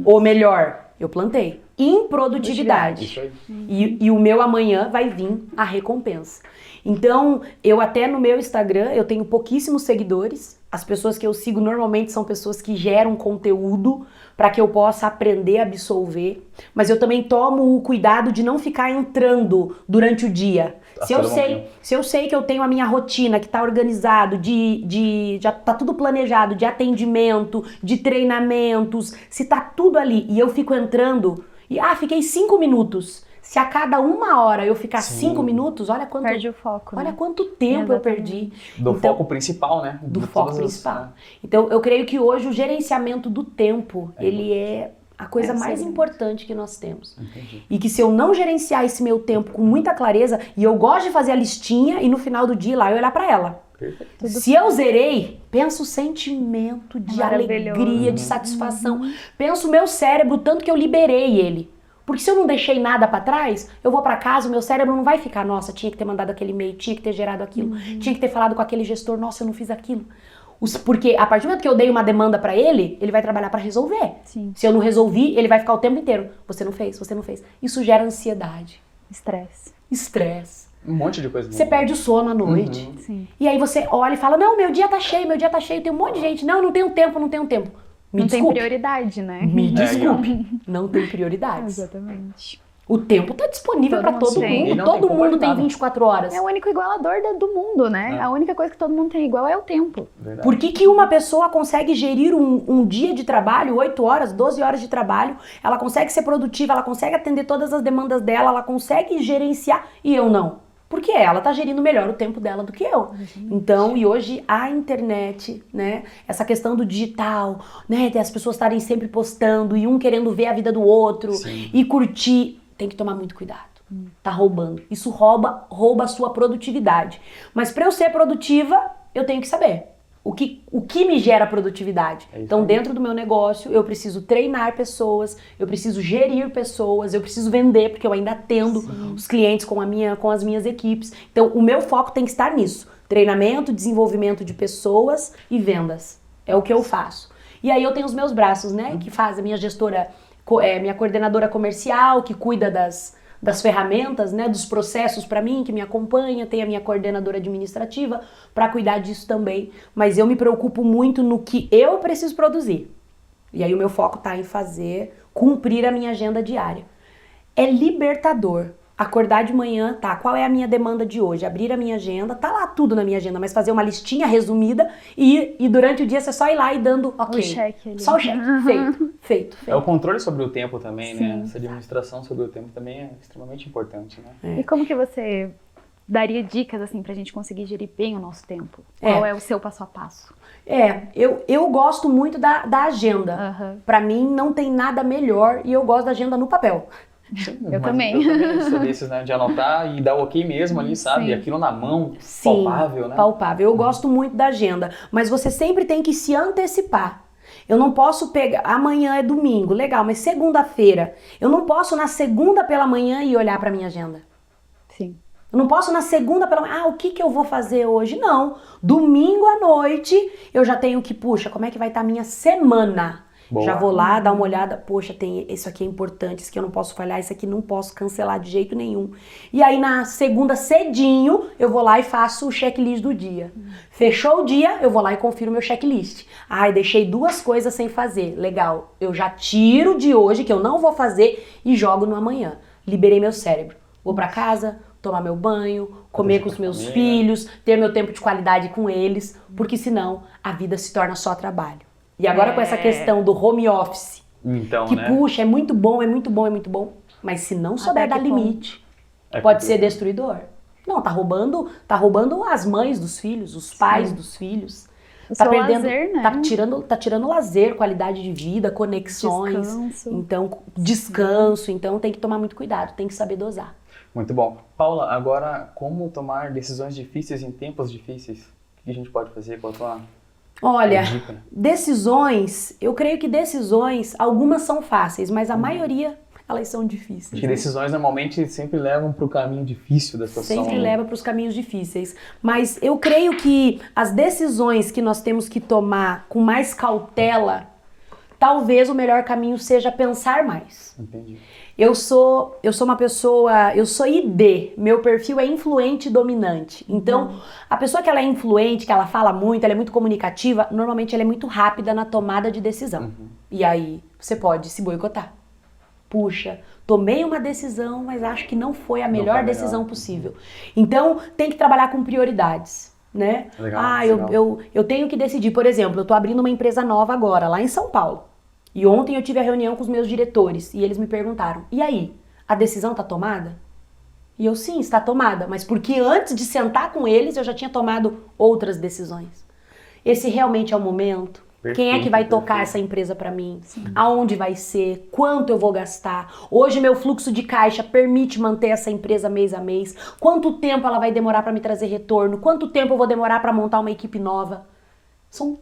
Ou melhor, eu plantei. Improdutividade. Isso aí. E, e o meu amanhã vai vir a recompensa. Então, eu até no meu Instagram, eu tenho pouquíssimos seguidores. As pessoas que eu sigo normalmente são pessoas que geram conteúdo para que eu possa aprender a absorver. Mas eu também tomo o cuidado de não ficar entrando durante o dia. A Se eu, sei, momento. se eu sei que eu tenho a minha rotina, que está organizado, de, de já tá tudo planejado, de atendimento, de treinamentos, se tá tudo ali e eu fico entrando e ah, fiquei cinco minutos. Se a cada uma hora eu ficar Sim. cinco minutos, olha quanto, Perde o foco. olha né? quanto tempo eu Exatamente. perdi. Do Então- foco principal, né? Do De foco todas as- principal. Então, eu creio que hoje o gerenciamento do tempo, É ele é a coisa É, mais sim. importante que nós temos. Entendi. E que se eu não gerenciar esse meu tempo com muita clareza, e eu gosto de fazer a listinha e no final do dia ir lá eu olhar pra ela. Perfeito. Se eu zerei, pensa o sentimento de alegria, de satisfação. Pensa o meu cérebro, tanto que eu liberei ele. Porque se eu não deixei nada pra trás, eu vou pra casa, o meu cérebro não vai ficar, nossa, tinha que ter mandado aquele e-mail, tinha que ter gerado aquilo, tinha que ter falado com aquele gestor, nossa, eu não fiz aquilo. Os- porque a partir do momento que eu dei uma demanda pra ele, ele vai trabalhar pra resolver. Sim. Se eu não resolvi, ele vai ficar o tempo inteiro. Você não fez, você não fez. Isso gera ansiedade, Estresse. estresse. Um monte de coisa. Você perde o sono à noite. Uhum. Sim. E aí você olha e fala: Não, meu dia tá cheio, meu dia tá cheio, tem um monte de gente. Não, não tenho tempo, não tenho tempo. Me não tem desculpe. prioridade, né? Me É, desculpe. Não tem prioridades. Exatamente. O tempo tá disponível Todo pra mundo todo tem. Mundo. Todo tem mundo tem nada. 24 horas. É o único igualador do mundo, né? É. A única coisa que todo mundo tem igual é o tempo. Verdade. Por que, que uma pessoa consegue gerir um, um dia de trabalho, 8 horas, 12 horas de trabalho, ela consegue ser produtiva, ela consegue atender todas as demandas dela, ela consegue gerenciar e eu não? Porque ela tá gerindo melhor o tempo dela do que eu. Então, e hoje a internet, né, essa questão do digital, né, das pessoas estarem sempre postando e um querendo ver a vida do outro Sim. e curtir, tem que tomar muito cuidado. Tá roubando. Isso rouba, rouba a sua produtividade. Mas para eu ser produtiva, eu tenho que saber o que, o que me gera produtividade. É então, dentro do meu negócio, eu preciso treinar pessoas, eu preciso gerir pessoas, eu preciso vender, porque eu ainda atendo os clientes com, a minha, com as minhas equipes. Então, o meu foco tem que estar nisso: treinamento, desenvolvimento de pessoas e vendas. É o que eu faço. E aí eu tenho os meus braços, né? Que faz a minha gestora, é, minha coordenadora comercial, que cuida das, das ferramentas, né? Dos processos para mim, que me acompanha. Tem a minha coordenadora administrativa para cuidar disso também. Mas eu me preocupo muito no que eu preciso produzir. E aí o meu foco tá em fazer, cumprir a minha agenda diária. É libertador. Acordar de manhã, tá? Qual é a minha demanda de hoje? Abrir a minha agenda, tá lá tudo na minha agenda, mas fazer uma listinha resumida e, e durante o dia você só ir lá e dando, ok. O cheque ali. Só o cheque. Feito, feito, É feito. o controle sobre o tempo também, né? Sim. Essa administração sobre o tempo também é extremamente importante, né? E como que você daria dicas assim pra gente conseguir gerir bem o nosso tempo? É. Qual é o seu passo a passo? É, eu, eu gosto muito da, da agenda. Aham. Pra mim não tem nada melhor e eu gosto da agenda no papel. Eu também. Eu também sou desses, né? De anotar e dar o ok mesmo ali, sabe? Sim. Aquilo na mão, Sim, palpável, né? Palpável. Eu gosto muito da agenda, mas você sempre tem que se antecipar. Eu não posso pegar. Amanhã é domingo, legal, mas segunda-feira. Eu não posso na segunda pela manhã e olhar pra minha agenda. Sim. Eu não posso na segunda pela manhã, ah, o que, que eu vou fazer hoje? Não. Domingo à noite eu já tenho que, puxa, como é que vai estar a minha semana? Boa. Já vou lá dar uma olhada, poxa, tem isso aqui é importante, isso aqui eu não posso falhar, isso aqui não posso cancelar de jeito nenhum. E aí na segunda cedinho, eu vou lá e faço o checklist do dia. Fechou o dia, eu vou lá e confiro meu checklist. Ai, deixei duas coisas sem fazer. Legal. Eu já tiro de hoje que eu não vou fazer e jogo no amanhã. Liberei meu cérebro. Vou para casa, tomar meu banho, comer com os meus família. filhos, ter meu tempo de qualidade com eles, porque senão a vida se torna só trabalho. E agora com essa É. questão do home office, Então, que né? puxa, é muito bom, é muito bom, é muito bom, mas se não souber dar limite, É pode ser destruidor. Não, tá roubando, tá roubando as mães dos filhos, os pais dos filhos. O tá seu perdendo, lazer, né? tá tirando, tá tirando lazer, qualidade de vida, conexões, Descanso. então descanso, então tem que tomar muito cuidado, tem que saber dosar. Muito bom. Paula, agora, como tomar decisões difíceis em tempos difíceis? O que a gente pode fazer? Qual a tua Olha, dica? decisões, eu creio que decisões, algumas são fáceis, mas a maioria elas são difíceis. Que decisões normalmente sempre levam para o caminho difícil da situação. Sempre né? leva para os caminhos difíceis. Mas eu creio que as decisões que nós temos que tomar com mais cautela, talvez o melhor caminho seja pensar mais. Entendi. Eu sou, eu sou uma pessoa, eu sou ID, meu perfil é influente dominante. Então, a pessoa que ela é influente, que ela fala muito, ela é muito comunicativa, normalmente ela é muito rápida na tomada de decisão. E aí, você pode se boicotar. Puxa, tomei uma decisão, mas acho que não foi a melhor foi melhor. decisão possível. Então, tem que trabalhar com prioridades, né? Legal, ah, eu, legal. eu, eu tenho que decidir. Por exemplo, eu tô abrindo uma empresa nova agora, lá em São Paulo. E ontem eu tive a reunião com os meus diretores e eles me perguntaram: e aí, a decisão tá tomada? E eu, sim, está tomada, mas porque antes de sentar com eles eu já tinha tomado outras decisões. Esse realmente é o momento? Quem é que vai Perfeito, tocar perfeito. essa empresa para mim? Aonde vai ser? Quanto eu vou gastar? Hoje meu fluxo de caixa permite manter essa empresa mês a mês? Quanto tempo ela vai demorar para me trazer retorno? Quanto tempo eu vou demorar para montar uma equipe nova? São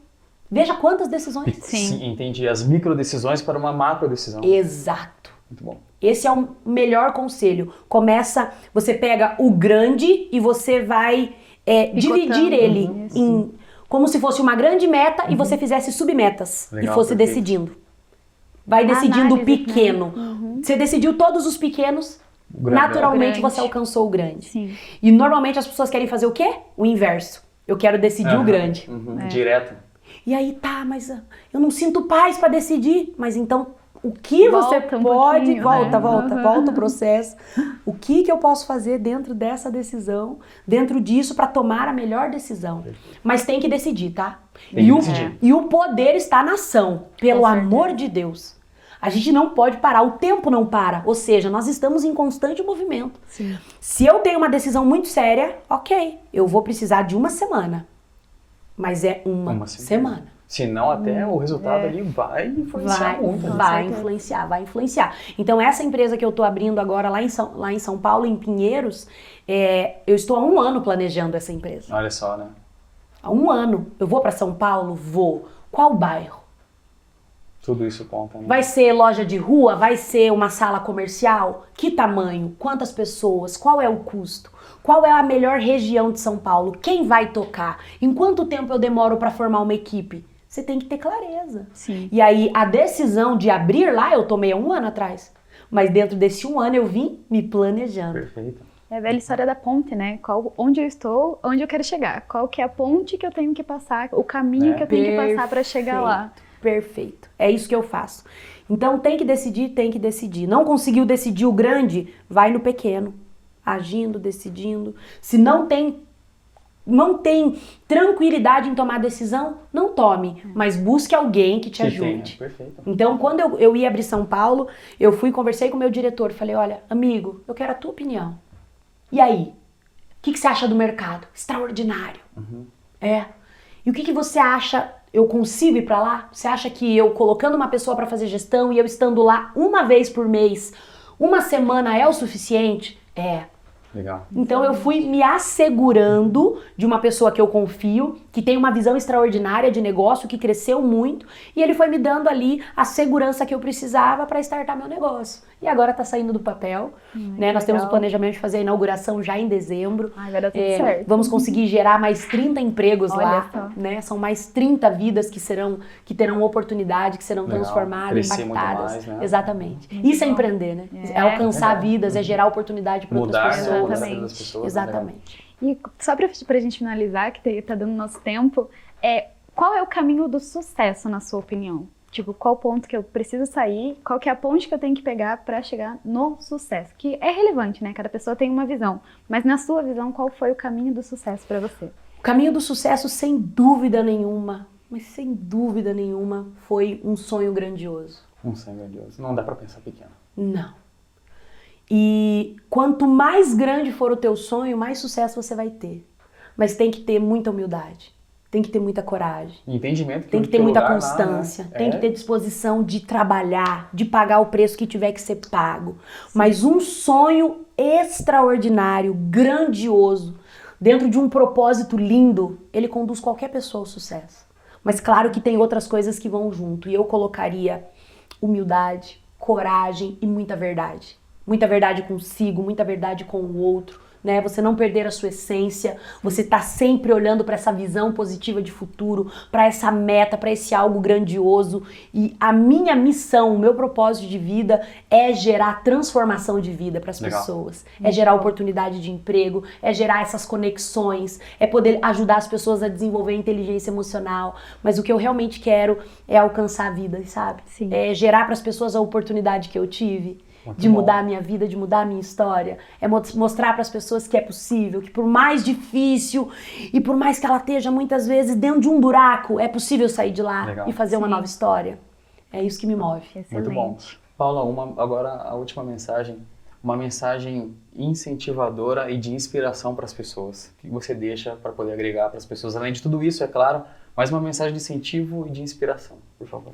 veja quantas decisões. Sim. entendi. As micro decisões para uma macro decisão. Exato. Muito bom. Esse é o melhor conselho. Começa, você pega o grande e você vai é, dividir ele Uhum. em como se fosse uma grande meta e você fizesse submetas Legal, e fosse perfeito. decidindo. Vai decidindo o né? pequeno. Você decidiu todos os pequenos, naturalmente Grande. você alcançou o grande. Sim. E normalmente as pessoas querem fazer o quê? O inverso. Eu quero decidir o grande. Uhum. É. Direto. E aí, tá, mas ah, eu não sinto paz pra decidir. Mas então, o que você Volta um pode. volta, né? volta, Uhum. volta o processo. O que, que eu posso fazer dentro dessa decisão, dentro disso, pra tomar a melhor decisão? Mas tem que decidir, tá? Tem e, que o, decidir. e o poder está na ação, pelo amor de Deus. A gente não pode parar, o tempo não para. Ou seja, nós estamos em constante movimento. Sim. Se eu tenho uma decisão muito séria, ok, eu vou precisar de uma semana. Mas é uma, Uma semana. semana. Senão até o resultado ali vai influenciar Vai, muito. né? vai influenciar, vai influenciar. Então, essa empresa que eu tô abrindo agora lá em São, lá em São Paulo, em Pinheiros, é, eu estou há um ano planejando essa empresa. Olha só, né? Há um ano. Eu vou para São Paulo? Vou. Qual bairro? Tudo isso conta, né? Vai ser loja de rua? Vai ser uma sala comercial? Que tamanho? Quantas pessoas? Qual é o custo? Qual é a melhor região de São Paulo? Quem vai tocar? Em quanto tempo eu demoro para formar uma equipe? Você tem que ter clareza. Sim. E aí, a decisão de abrir lá eu tomei há um ano atrás. Mas dentro desse um ano eu vim me planejando. Perfeito. É a velha história da ponte, né? Qual, onde eu estou, onde eu quero chegar. Qual que é a ponte que eu tenho que passar, o caminho É. que eu tenho que passar para chegar lá. Perfeito. É isso que eu faço. Então tem que decidir, tem que decidir. Não conseguiu decidir o grande, vai no pequeno. Agindo, decidindo. Se não tem não tem tranquilidade em tomar decisão, não tome, mas busque alguém que te Que ajude. Perfeito. Então, quando eu, eu ia abrir São Paulo, eu fui conversei com o meu diretor, falei, olha, amigo, eu quero a tua opinião. E aí? O que, que você acha do mercado? Extraordinário. É. E o que, que você acha? Eu consigo ir pra lá? Você acha que eu colocando uma pessoa pra fazer gestão e eu estando lá uma vez por mês, uma semana é o suficiente? É. Legal. Então eu fui me assegurando de uma pessoa que eu confio, que tem uma visão extraordinária de negócio, que cresceu muito, e ele foi me dando ali a segurança que eu precisava para startar meu negócio. e agora está saindo do papel. Hum, né? Nós temos o legal. planejamento de fazer a inauguração já em dezembro. Ai, vai dar tudo É, certo. vamos conseguir gerar mais 30 empregos Olha lá, só. né? São mais 30 vidas que serão que terão oportunidade, que serão Legal. transformadas, Crescer muito impactadas. mais, né? Exatamente. Muito Isso é empreender, né? É, É. alcançar Verdade. vidas, é gerar oportunidade para outras né, pessoas. Olhar das pessoas. né? Exatamente. E só pra, pra gente finalizar, que te- tá dando nosso tempo, é, qual é o caminho do sucesso, na sua opinião? Tipo, qual ponto que eu preciso sair? Qual que é a ponte que eu tenho que pegar pra chegar no sucesso? Que é relevante, né? Cada pessoa tem uma visão. Mas na sua visão, qual foi o caminho do sucesso pra você? O caminho do sucesso, sem dúvida nenhuma, mas sem dúvida nenhuma, foi um sonho grandioso. Um sonho grandioso. Não dá pra pensar pequeno. Não. E quanto mais grande for o teu sonho, mais sucesso você vai ter. Mas tem que ter muita humildade, tem que ter muita coragem. Entendimento Tem o que ter muita lugar lá, constância, né? tem É. que ter disposição de trabalhar, de pagar o preço que tiver que ser pago. Mas um sonho extraordinário, grandioso, dentro de um propósito lindo, ele conduz qualquer pessoa ao sucesso. Mas claro que tem outras coisas que vão junto. E eu colocaria humildade, coragem e muita verdade. Muita verdade consigo, muita verdade com o outro, né? Você não perder a sua essência, você tá sempre olhando para essa visão positiva de futuro, para essa meta, para esse algo grandioso. E a minha missão, o meu propósito de vida é gerar transformação de vida para as pessoas, é gerar oportunidade de emprego, é gerar essas conexões, é poder ajudar as pessoas a desenvolver inteligência emocional. Mas o que eu realmente quero é alcançar vidas, sabe? Sim. É gerar para as pessoas a oportunidade que eu tive Muito de bom. mudar a minha vida, de mudar a minha história. É mo- mostrar para as pessoas que é possível, que por mais difícil e por mais que ela esteja muitas vezes dentro de um buraco, é possível sair de lá Legal. e fazer uma Sim. nova história. É isso que me move. Excelente. Muito bom. Paula, uma, agora a última mensagem. Uma mensagem incentivadora e de inspiração para as pessoas. O que você deixa para poder agregar para as pessoas? Além de tudo isso, é claro, mas uma mensagem de incentivo e de inspiração, por favor.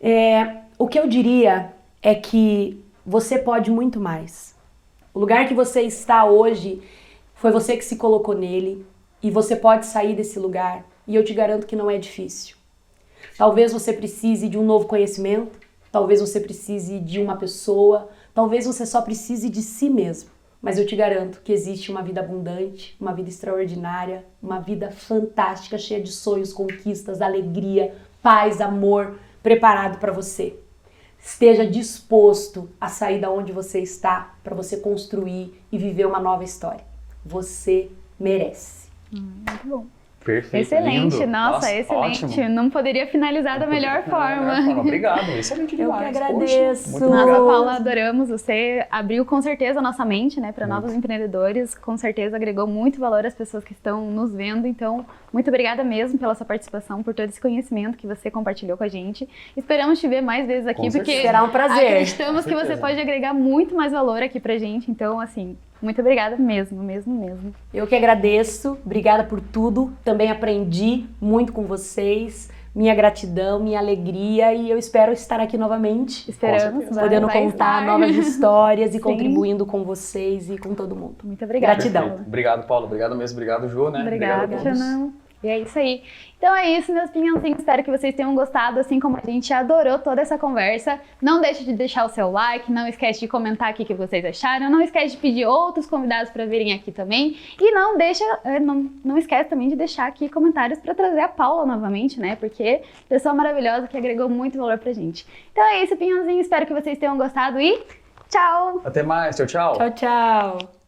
É, o que eu diria é que você pode muito mais. O lugar que você está hoje foi você que se colocou nele e você pode sair desse lugar e eu te garanto que não é difícil. Talvez você precise de um novo conhecimento, talvez você precise de uma pessoa, talvez você só precise de si mesmo. Mas eu te garanto que existe uma vida abundante, uma vida extraordinária, uma vida fantástica, cheia de sonhos, conquistas, alegria, paz, amor, preparado para você. Esteja disposto a sair da onde você está para você construir e viver uma nova história. Você merece. Muito bom. Perfeito. Excelente, lindo. nossa, excelente. ótimo. Não poderia finalizar da melhor forma. Obrigado, excelente Eu demais. que agradeço. Poxa, Nossa, obrigado. Paula, adoramos. Você abriu com certeza a nossa mente, né, para novos empreendedores. Com certeza agregou muito valor às pessoas que estão nos vendo. Então, muito obrigada mesmo pela sua participação, por todo esse conhecimento que você compartilhou com a gente. Esperamos te ver mais vezes aqui, Com porque. Será um prazer. acreditamos que você pode agregar muito mais valor aqui pra gente. Então, assim, muito obrigada mesmo, mesmo, mesmo. Eu que agradeço, obrigada por tudo. Também aprendi muito com vocês. Minha gratidão, minha alegria e eu espero estar aqui novamente, Esperamos. vai- podendo vai contar estar. novas histórias e Sim. contribuindo com vocês e com todo mundo. Muito obrigada. Gratidão. Perfeito. Obrigado, Paulo. Obrigado mesmo. Obrigado, Ju, né? Obrigada, Obrigado a todos. Xanão. E é isso aí. Então é isso, meus pinhãozinhos. Espero que vocês tenham gostado, assim como a gente adorou toda essa conversa. Não deixe de deixar o seu like, não esquece de comentar aqui o que vocês acharam. Não esquece de pedir outros convidados para virem aqui também. E não deixa, eh, não, não esquece também de deixar aqui comentários para trazer a Paula novamente, né? Porque pessoa maravilhosa que agregou muito valor pra gente. Então é isso, pinhãozinho. Espero que vocês tenham gostado e tchau! Até mais. Tchau, tchau. Tchau, tchau.